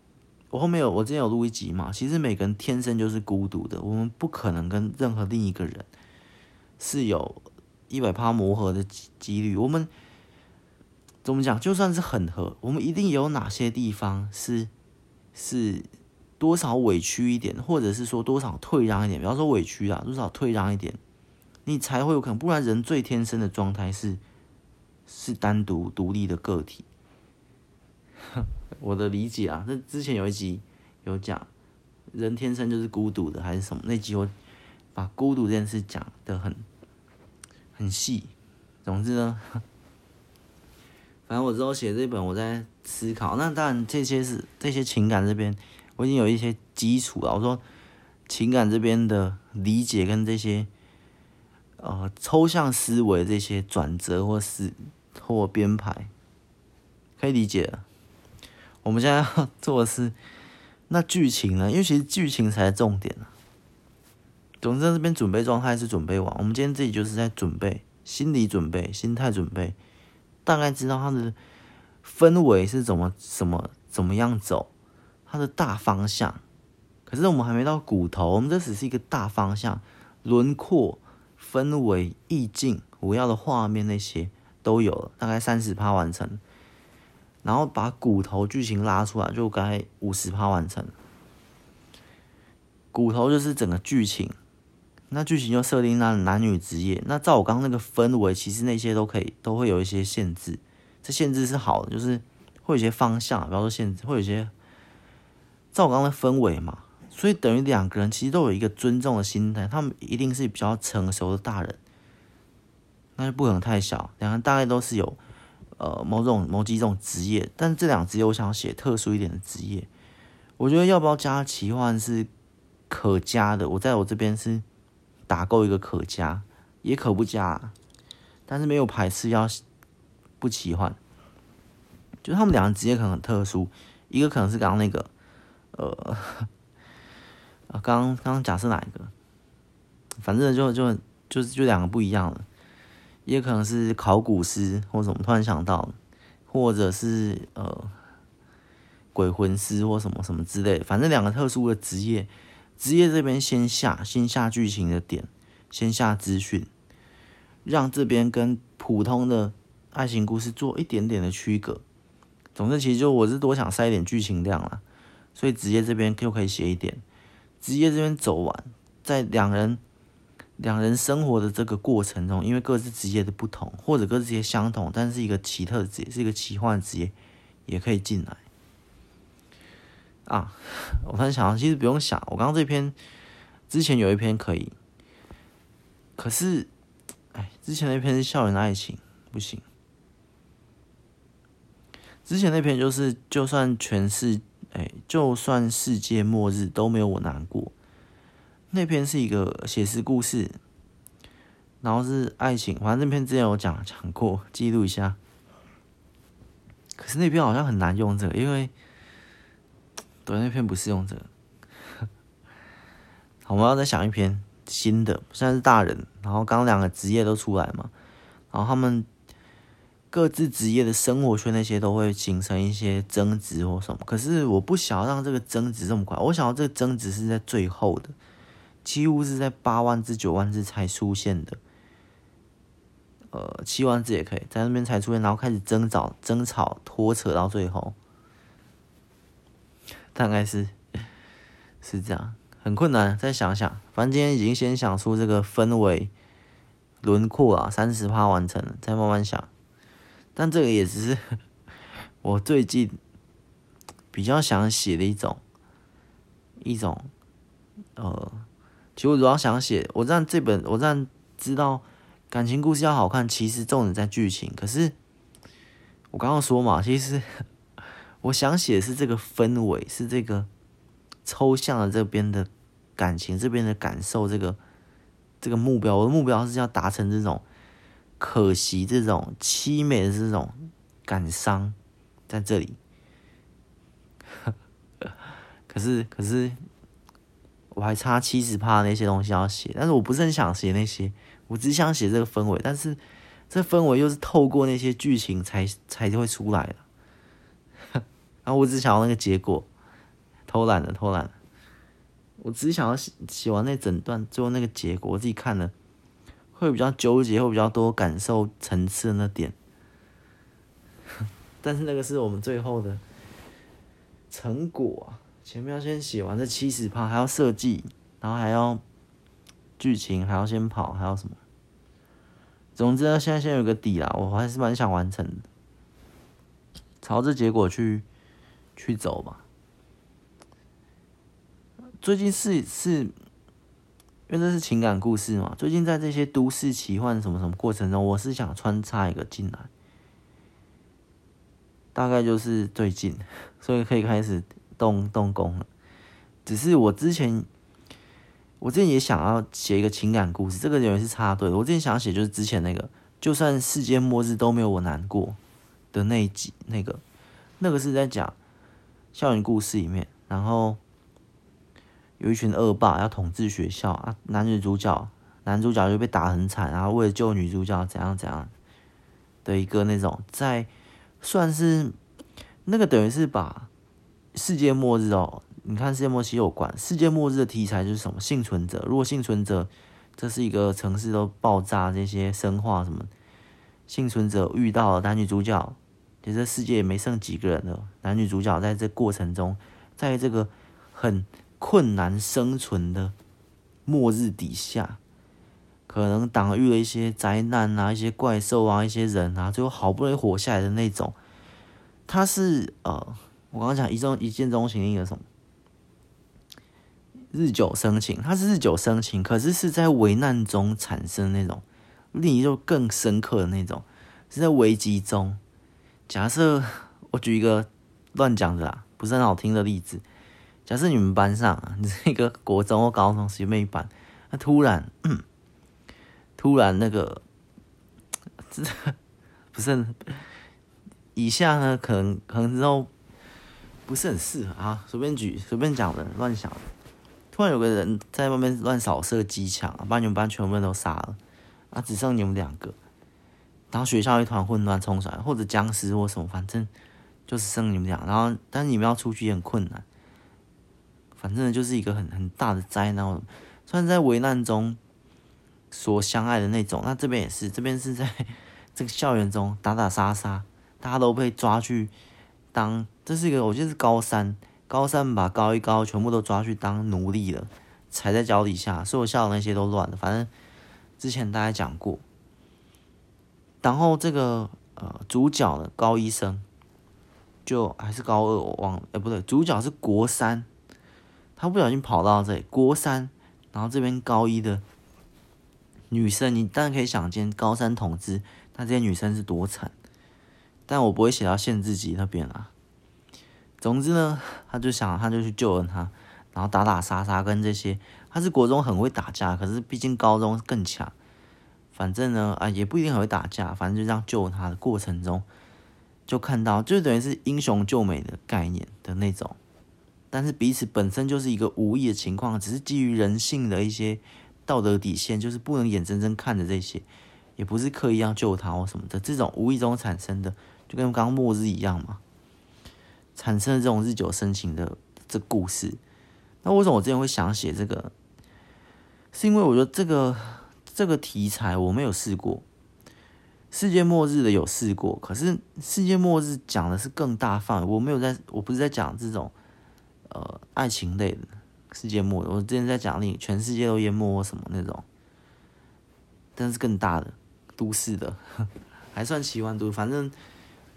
我后面有我之前有录一集嘛，其实每个人天生就是孤独的，我们不可能跟任何另一个人是有一百趴磨合的几率，我们。怎么讲？就算是很合，我们一定有哪些地方是是多少委屈一点，或者是说多少退让一点。比方说委屈啊，多少退让一点，你才会有可能。不然人最天生的状态是是单独独立的个体。我的理解啊，那之前有一集有讲，人天生就是孤独的，还是什么？那集我把孤独这件事讲得很很细。总之呢。反正我之后写这本，我在思考。那当然，这些是这些情感这边，我已经有一些基础了。我说情感这边的理解跟这些呃抽象思维这些转折或是或编排，可以理解了。我们现在要做的是那剧情呢？因为其实剧情才是重点啊。总之，这边准备状态是准备完。我们今天自己就是在准备，心理准备，心态准备。大概知道它的氛围是怎么、怎么、怎么样走，它的大方向。可是我们还没到骨头，我们这只是一个大方向，轮廓、氛围、意境，我要的画面那些都有了，大概三十趴完成。然后把骨头剧情拉出来，就该五十趴完成。骨头就是整个剧情。那剧情就设定那男女职业，那照我刚刚那个氛围，其实那些都可以，都会有一些限制。这限制是好的，就是会有些方向，比方说限制，会有些照我刚刚的氛围嘛。所以等于两个人其实都有一个尊重的心态，他们一定是比较成熟的大人，那就不可能太小。两个人大概都是有呃某种某几种职业，但是这两职业我想写特殊一点的职业，我觉得要不要加奇幻是可加的。我在我这边是。打够一个可加，也可不加，但是没有排斥要不奇幻。就他们两个职业可能很特殊，一个可能是刚刚那个，呃，啊，刚刚假设哪一个？反正就就就就两个不一样了，也可能是考古师或者什么，突然想到，或者是呃鬼魂师或什么什么之类的，反正两个特殊的职业。职业这边先下，先下剧情的点，先下资讯，让这边跟普通的爱情故事做一点点的区隔，总之，其实就我是多想塞一点剧情量啦，所以职业这边就可以写一点。职业这边走完，在两人两人生活的这个过程中，因为各自职业的不同，或者各自职业相同，但是一个奇特的职业，是一个奇幻的职业，也可以进来。啊，我突然想，其实不用想，我刚刚这篇之前有一篇可以，可是，哎，之前那篇是校园爱情，不行。之前那篇就是，就算全世，哎，就算世界末日都没有我难过。那篇是一个写实故事，然后是爱情，反正那篇之前有讲讲过，记录一下。可是那篇好像很难用这个，因为。对，那篇不是用这个。好，我们要再想一篇新的，现在是大人，然后刚两个职业都出来嘛，然后他们各自职业的生活圈那些都会形成一些争执或什么。可是我不想要让这个争执这么快，我想要这个争执是在最后的，几乎是在八万字九万字才出现的，呃，七万字也可以在那边才出现，然后开始争吵、争吵、拖扯到最后。大概是是这样，很困难。再想想，反正今天已经先想出这个氛围轮廓啊，三十趴完成了，再慢慢想。但这个也只是 我最近比较想写的一种一种呃，其实我主要想写，我让这本我让知道感情故事要好看，其实重点在剧情。可是我刚刚说嘛，其实。我想写的是这个氛围，是这个抽象的这边的感情，这边的感受，这个这个目标。我的目标是要达成这种可惜、这种凄美的这种感伤，在这里。可是，可是我还差七十趴那些东西要写，但是我不是很想写那些，我只想写这个氛围。但是这氛围又是透过那些剧情才才会出来的。然 后我只想要那个结果，偷懒了，偷懒了。我只想要写写完那整段，最后那个结果，我自己看了会比较纠结，会比较多感受层次的那点。但是那个是我们最后的成果啊！前面要先写完这七十趴，还要设计，然后还要剧情，还要先跑，还要什么？总之呢，现在先有个底啦，我还是蛮想完成的，朝着结果去。去走吧。最近是是，因为这是情感故事嘛。最近在这些都市奇幻什么什么过程中，我是想穿插一个进来，大概就是最近，所以可以开始动动工了。只是我之前，我之前也想要写一个情感故事，这个人是插队。我之前想写就是之前那个，就算世界末日都没有我难过的那一集，那个那个是在讲。校园故事里面，然后有一群恶霸要统治学校啊，男女主角，男主角就被打很惨，然后为了救女主角，怎样怎样的一个那种，在算是那个等于是把世界末日哦，你看世界末日有关，世界末日的题材就是什么幸存者，如果幸存者这是一个城市都爆炸这些生化什么，幸存者遇到了男女主角。其实世界也没剩几个人了。男女主角在这过程中，在这个很困难生存的末日底下，可能挡御了一些灾难啊、一些怪兽啊、一些人啊，最后好不容易活下来的那种。他是呃，我刚刚讲一种一见钟情的一个什么日久生情，他是日久生情，可是是在危难中产生那种，另一种更深刻的那种，是在危机中。假设我举一个乱讲的啦，不是很好听的例子。假设你们班上，你是一个国中或高中学妹班，那突然，突然那个，这 不是，以下呢，可能可能之后不是很适合啊。随便举，随便讲的，乱想的。突然有个人在外面乱扫射机枪，把你们班全部人都杀了，啊，只剩你们两个。然后学校一团混乱冲出来，或者僵尸或什么，反正就是剩你们俩。然后，但是你们要出去也很困难。反正就是一个很很大的灾难，算是在危难中所相爱的那种。那这边也是，这边是在 这个校园中打打杀杀，大家都被抓去当这是一个，我觉得是高三，高三把高一高全部都抓去当奴隶了，踩在脚底下，所以我笑的那些都乱了。反正之前大家讲过，然后这个呃主角的高一生就还是高二，我忘了，哎不对，主角是国三，他不小心跑到这里国三，然后这边高一的女生，你当然可以想见高三同志，那这些女生是多惨。但我不会写到限制级那边啊。总之呢，他就想，他就去救了他，然后打打杀杀跟这些。他是国中很会打架，可是毕竟高中更强。反正呢，啊，也不一定很会打架。反正就这样救他的过程中，就看到，就等于是英雄救美的概念的那种。但是彼此本身就是一个无意的情况，只是基于人性的一些道德底线，就是不能眼睁睁看着这些，也不是刻意要救他或什么的，这种无意中产生的。就跟刚刚末日一样嘛，产生了这种日久生情的这故事。那为什么我之前会想写这个？是因为我觉得这个这个题材我没有试过，世界末日的有试过，可是世界末日讲的是更大范围，我没有在，我不是在讲这种呃爱情类的世界末日，我之前在讲你全世界都淹没什么那种，但是更大的都市的，还算奇幻都，反正。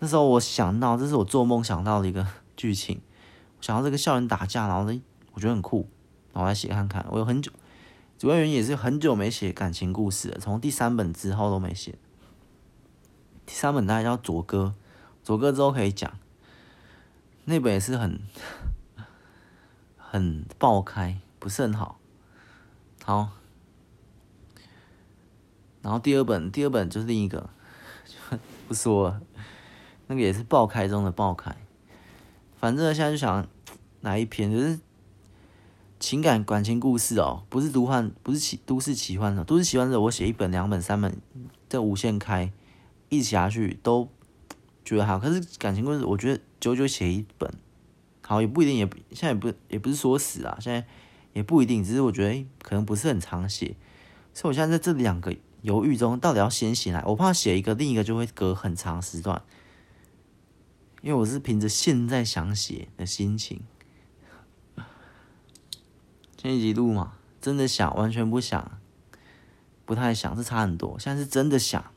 那时候我想到，这是我做梦想到的一个剧情，想到这个校园打架，然后呢，我觉得很酷，然后来写看看。我有很久，主要原因也是很久没写感情故事了，从第三本之后都没写。第三本大概叫左哥，左哥之后可以讲，那本也是很很爆开，不是很好。好，然后第二本，第二本就是另一个，不说了。那个也是爆开中的爆开，反正现在就想哪一篇，就是情感感情故事哦，不是毒幻，不是奇都市奇幻的，都市奇幻的我写一本两本三本，这无限开，一直下去都觉得好。可是感情故事，我觉得久久写一本，好也不一定，也现在也不也不是说死啊，现在也不一定，只是我觉得可能不是很常写，所以我现在在这两个犹豫中，到底要先写哪？我怕写一个，另一个就会隔很长时段。因为我是凭着现在想写的心情，前几集录嘛，真的想完全不想，不太想，是差很多。现在是真的想，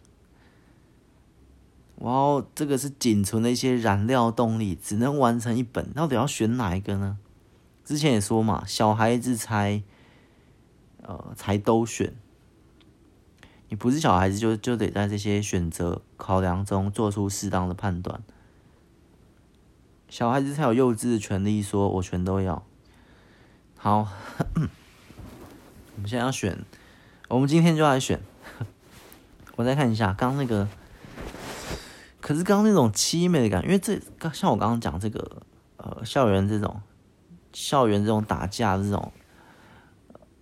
哇哦，这个是仅存的一些燃料动力，只能完成一本，到底要选哪一个呢？之前也说嘛，小孩子才，呃，才都选，你不是小孩子就就得在这些选择考量中做出适当的判断。小孩子才有幼稚的权利，说我全都要。好，我们现在要选，我们今天就来选。我再看一下刚那个，可是刚刚那种凄美的感觉，因为这刚像我刚刚讲这个，呃，校园这种，校园这种打架这种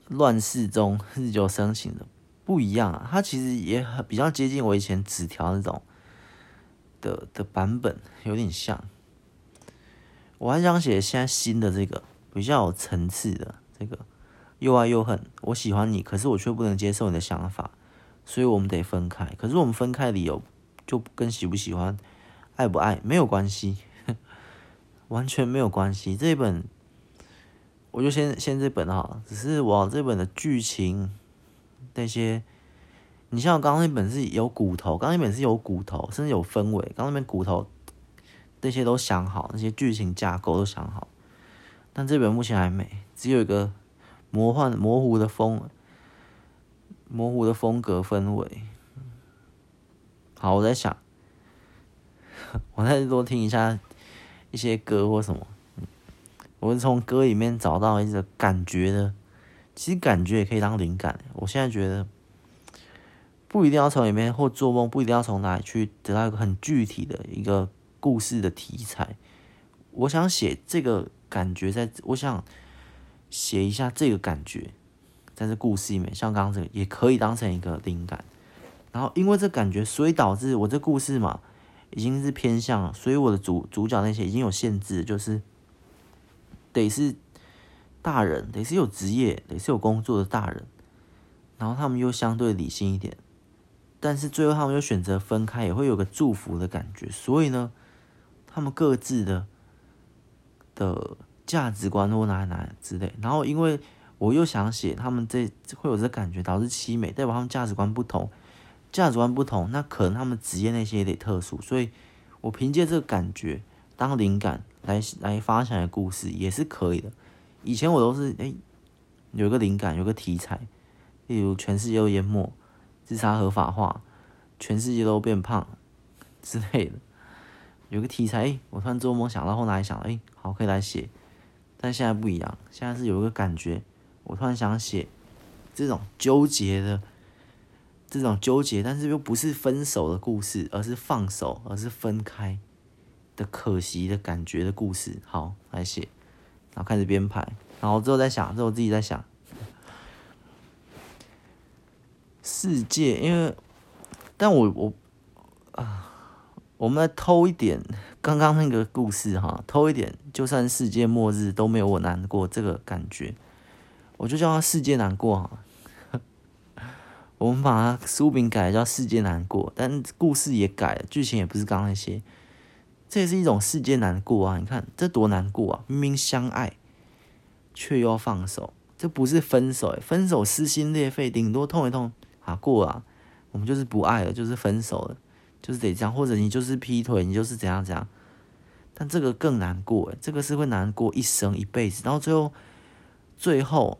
乱世中日久生情的不一样啊，它其实也很比较接近我以前纸条那种的的版本，有点像。我还想写现在新的这个比较有层次的这个，又爱又恨。我喜欢你，可是我却不能接受你的想法，所以我们得分开。可是我们分开理由就跟喜不喜欢、爱不爱没有关系，完全没有关系。这一本我就先先这本哈，只是我这本的剧情那些，你像刚刚那本是有骨头，刚刚那本是有骨头，甚至有氛围。刚刚那本骨头。这些都想好，那些剧情架构都想好，但这本目前还没，只有一个魔幻模糊的风，模糊的风格氛围。好，我在想，我再多听一下一些歌或什么，我是从歌里面找到一个感觉的，其实感觉也可以当灵感。我现在觉得不一定要从里面或做梦，不一定要从哪里去得到一个很具体的一个。故事的题材，我想写这个感觉，在我想写一下这个感觉，在这故事里面，像刚刚这个也可以当成一个灵感。然后因为这感觉，所以导致我这故事嘛，已经是偏向，所以我的主主角那些已经有限制，就是得是大人，得是有职业，得是有工作的大人，然后他们又相对理性一点，但是最后他们又选择分开，也会有个祝福的感觉，所以呢。他们各自的的价值观或哪哪之类。然后因为我又想写他们这会有这感觉，导致凄美，代表他们价值观不同，价值观不同，那可能他们职业那些也得特殊，所以我凭借这个感觉当灵感来来发想的故事也是可以的。以前我都是哎、欸，有个灵感，有个题材，例如全世界都淹没，自杀合法化，全世界都变胖之类的，有个题材，我突然做梦想到后来想，哎、欸，好可以来写。但现在不一样，现在是有一个感觉，我突然想写这种纠结的。这种纠结，但是又不是分手的故事，而是放手，而是分开的可惜的感觉的故事。好，来写，然后开始编排，然后之后再想，之后自己在想世界，因为，但我我啊，我们来偷一点刚刚那个故事哈，偷一点，就算世界末日都没有我难过这个感觉，我就叫他世界难过哈。我们把书名改叫《世界难过》，但故事也改了，剧情也不是刚那些，这也是一种世界难过啊！你看这多难过啊！明明相爱，却又放手，这不是分手，分手撕心裂肺，顶多痛一痛啊过啊，我们就是不爱了，就是分手了，就是得这样，或者你就是劈腿，你就是怎样怎样，但这个更难过，这个是会难过一生一辈子，到最后，最后。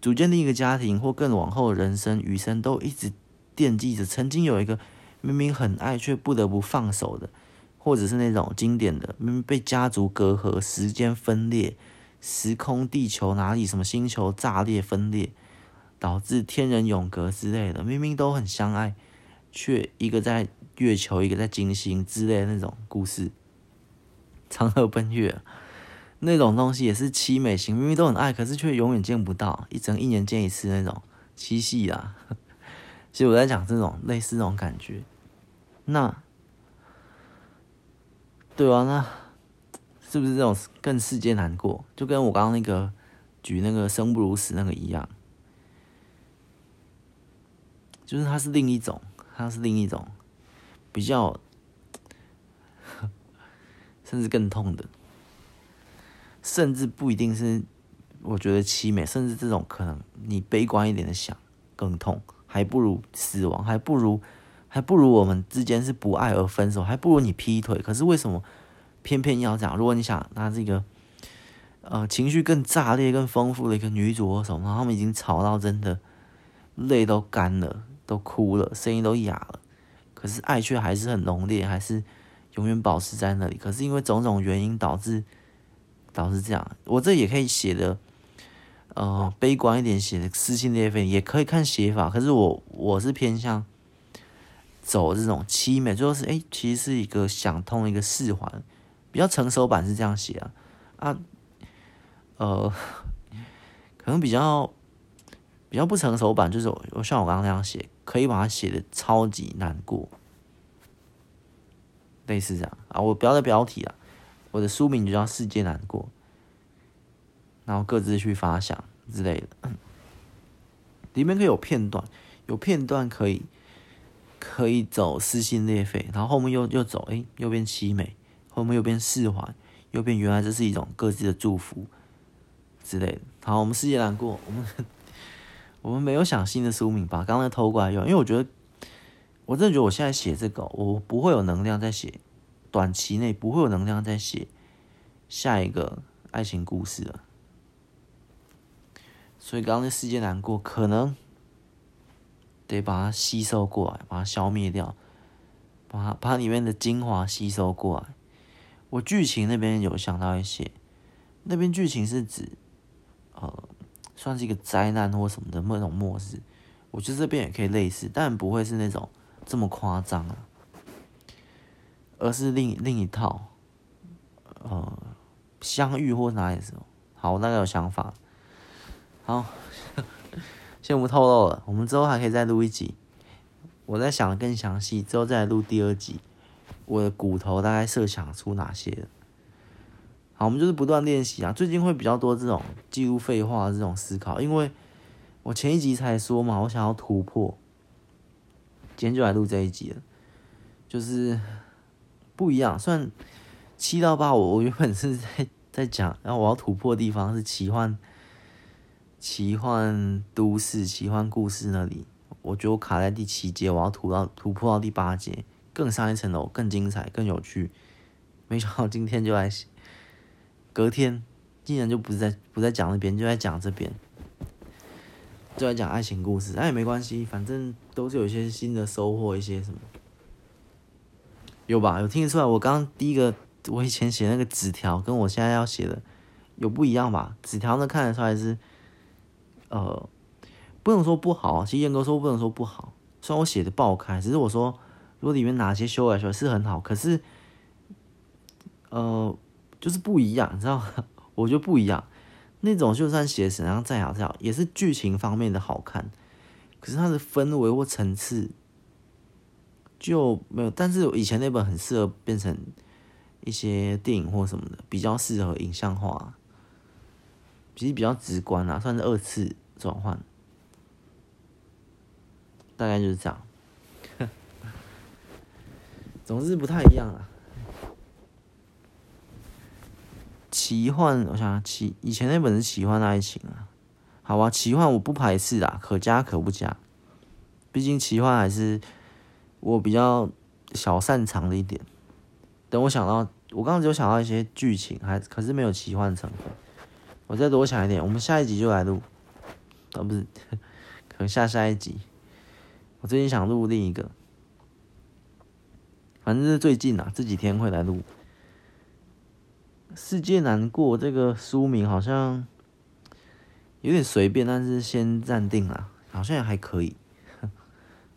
组建另一个家庭，或更往后的人生余生，都一直惦记着曾经有一个明明很爱却不得不放手的，或者是那种经典的明明被家族隔阂、时间分裂、时空地球哪里什么星球炸裂分裂，导致天人永隔之类的，明明都很相爱，却一个在月球，一个在金星之类的那种故事，嫦娥奔月。那种东西也是凄美型，明明都很爱，可是却永远见不到，一整一年见一次那种七夕啊。其实我在讲这种类似这种感觉，那对啊，那是不是这种更世界难过？就跟我刚刚那个举那个生不如死那个一样，就是它是另一种，它是另一种比较，甚至更痛的。甚至不一定是，我觉得凄美，甚至这种可能你悲观一点的想更痛，还不如死亡，还不如还不如我们之间是不爱而分手，还不如你劈腿。可是为什么偏偏要这样？如果你想那这个呃情绪更炸裂、更丰富的一个女主或什么，他们已经吵到真的泪都干了，都哭了，声音都哑了，可是爱却还是很浓烈，还是永远保持在那里。可是因为种种原因导致。导致这样，我这也可以写的，呃，悲观一点，写的撕心裂肺，也可以看写法。可是我我是偏向走这种凄美，就是哎，其实是一个想通一个释怀，比较成熟版是这样写啊啊，呃，可能比较比较不成熟版就是我像我刚刚那样写，可以把它写的超级难过，类似这样啊，我不要在标题了。我的书名就叫《世界难过》，然后各自去发想之类的，里面可以有片段，有片段可以可以走撕心裂肺，然后后面又又走，哎，又变凄美，后面又变释怀，又变原来这是一种各自的祝福之类的。好，我们世界难过，我们 我们没有想新的书名，把刚刚偷过来用，因为我觉得我真的觉得我现在写这个，我不会有能量再写。短期内不会有能量再写下一个爱情故事了，所以刚刚那世界难过，可能得把它吸收过来，把它消灭掉，把把里面的精华吸收过来。我剧情那边有想到一些，那边剧情是指呃，算是一个灾难或什么的那种末日，我觉得这边也可以类似，但不会是那种这么夸张啊。而是另另一套，呃，相遇或哪里的时候，好，我大概有想法。好，先不透露了，我们之后还可以再录一集。我在想更详细，之后再来录第二集。我的骨头大概设想出哪些？好，我们就是不断练习啊。最近会比较多这种记录废话这种思考，因为我前一集才说嘛，我想要突破。今天就来录这一集了，就是。不一样，虽然七到八，我我原本是在在讲，然后我要突破的地方是奇幻、奇幻都市、奇幻故事那里，我觉得我卡在第七节，我要突到突破到第八节，更上一层楼，更精彩、更有趣。没想到今天就来，隔天竟然就不是在不在讲那边，就在讲这边。就在讲爱情故事，那也没关系，反正都是有一些新的收获，一些什么，有吧？有听得出来？我刚刚第一个，我以前写那个纸条，跟我现在要写的有不一样吧？纸条呢，看得出来是，呃，不能说不好，其实严格说不能说不好。虽然我写的爆开，只是我说，如果里面哪些修改出来是很好，可是，呃，就是不一样，你知道吗？我觉得不一样。那种就算写怎样再好再好，也是剧情方面的好看，可是它的氛围或层次就没有。但是以前那本很适合变成一些电影或什么的，比较适合影像化，其实比较直观啊，算是二次转换，大概就是这样。总之不太一样啊。奇幻，我想想奇以前那本是奇幻爱情啊，好吧，奇幻我不排斥啦，可加可不加，毕竟奇幻还是我比较小擅长的一点。等我想到，我刚刚只有想到一些剧情，还可是没有奇幻成分，我再多想一点，我们下一集就来录，啊不是，可能下下一集，我最近想录另一个，反正是最近啊，这几天会来录。世界难过这个书名好像有点随便，但是先暂定啊，好像也还可以。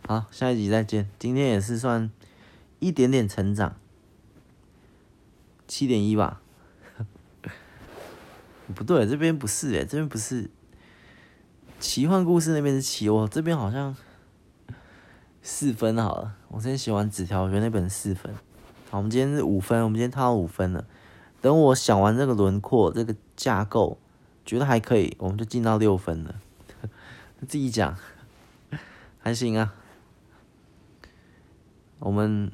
好，下一集再见。今天也是算一点点成长，七点一吧。不对，这边不是诶，这边不是奇幻故事那边是七，我这边好像四分好了。我先写完纸条，我觉得那本四分。好，我们今天是五分，我们今天套五分了。等我想完这个轮廓，这个架构，觉得还可以，我们就进到六分了。自己讲，还行啊。我们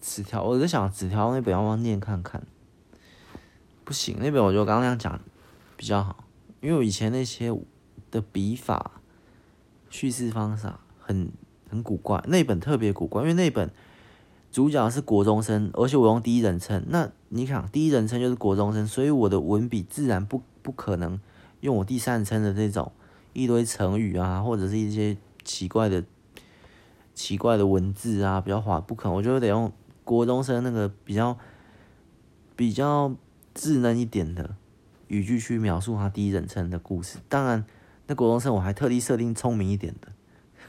纸条，我在想纸条那本要不要念看看？不行，那本我觉得刚刚那样讲比较好，因为我以前那些的笔法、叙事方法很很古怪，那本特别古怪，因为那本。主角是国中生，而且我用第一人称。那你看，第一人称就是国中生，所以我的文笔自然不不可能用我第三人称的这种一堆成语啊，或者是一些奇怪的奇怪的文字啊，比较滑，不可能。我就得用国中生那个比较比较稚嫩一点的语句去描述他第一人称的故事。当然，那国中生我还特地设定聪明一点的，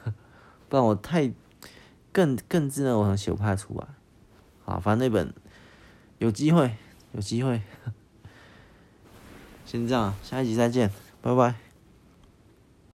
不然我太。更更稚嫩，我很写不太出来。好，反正那本有机会，有机会。先这样，下一集再见，拜拜。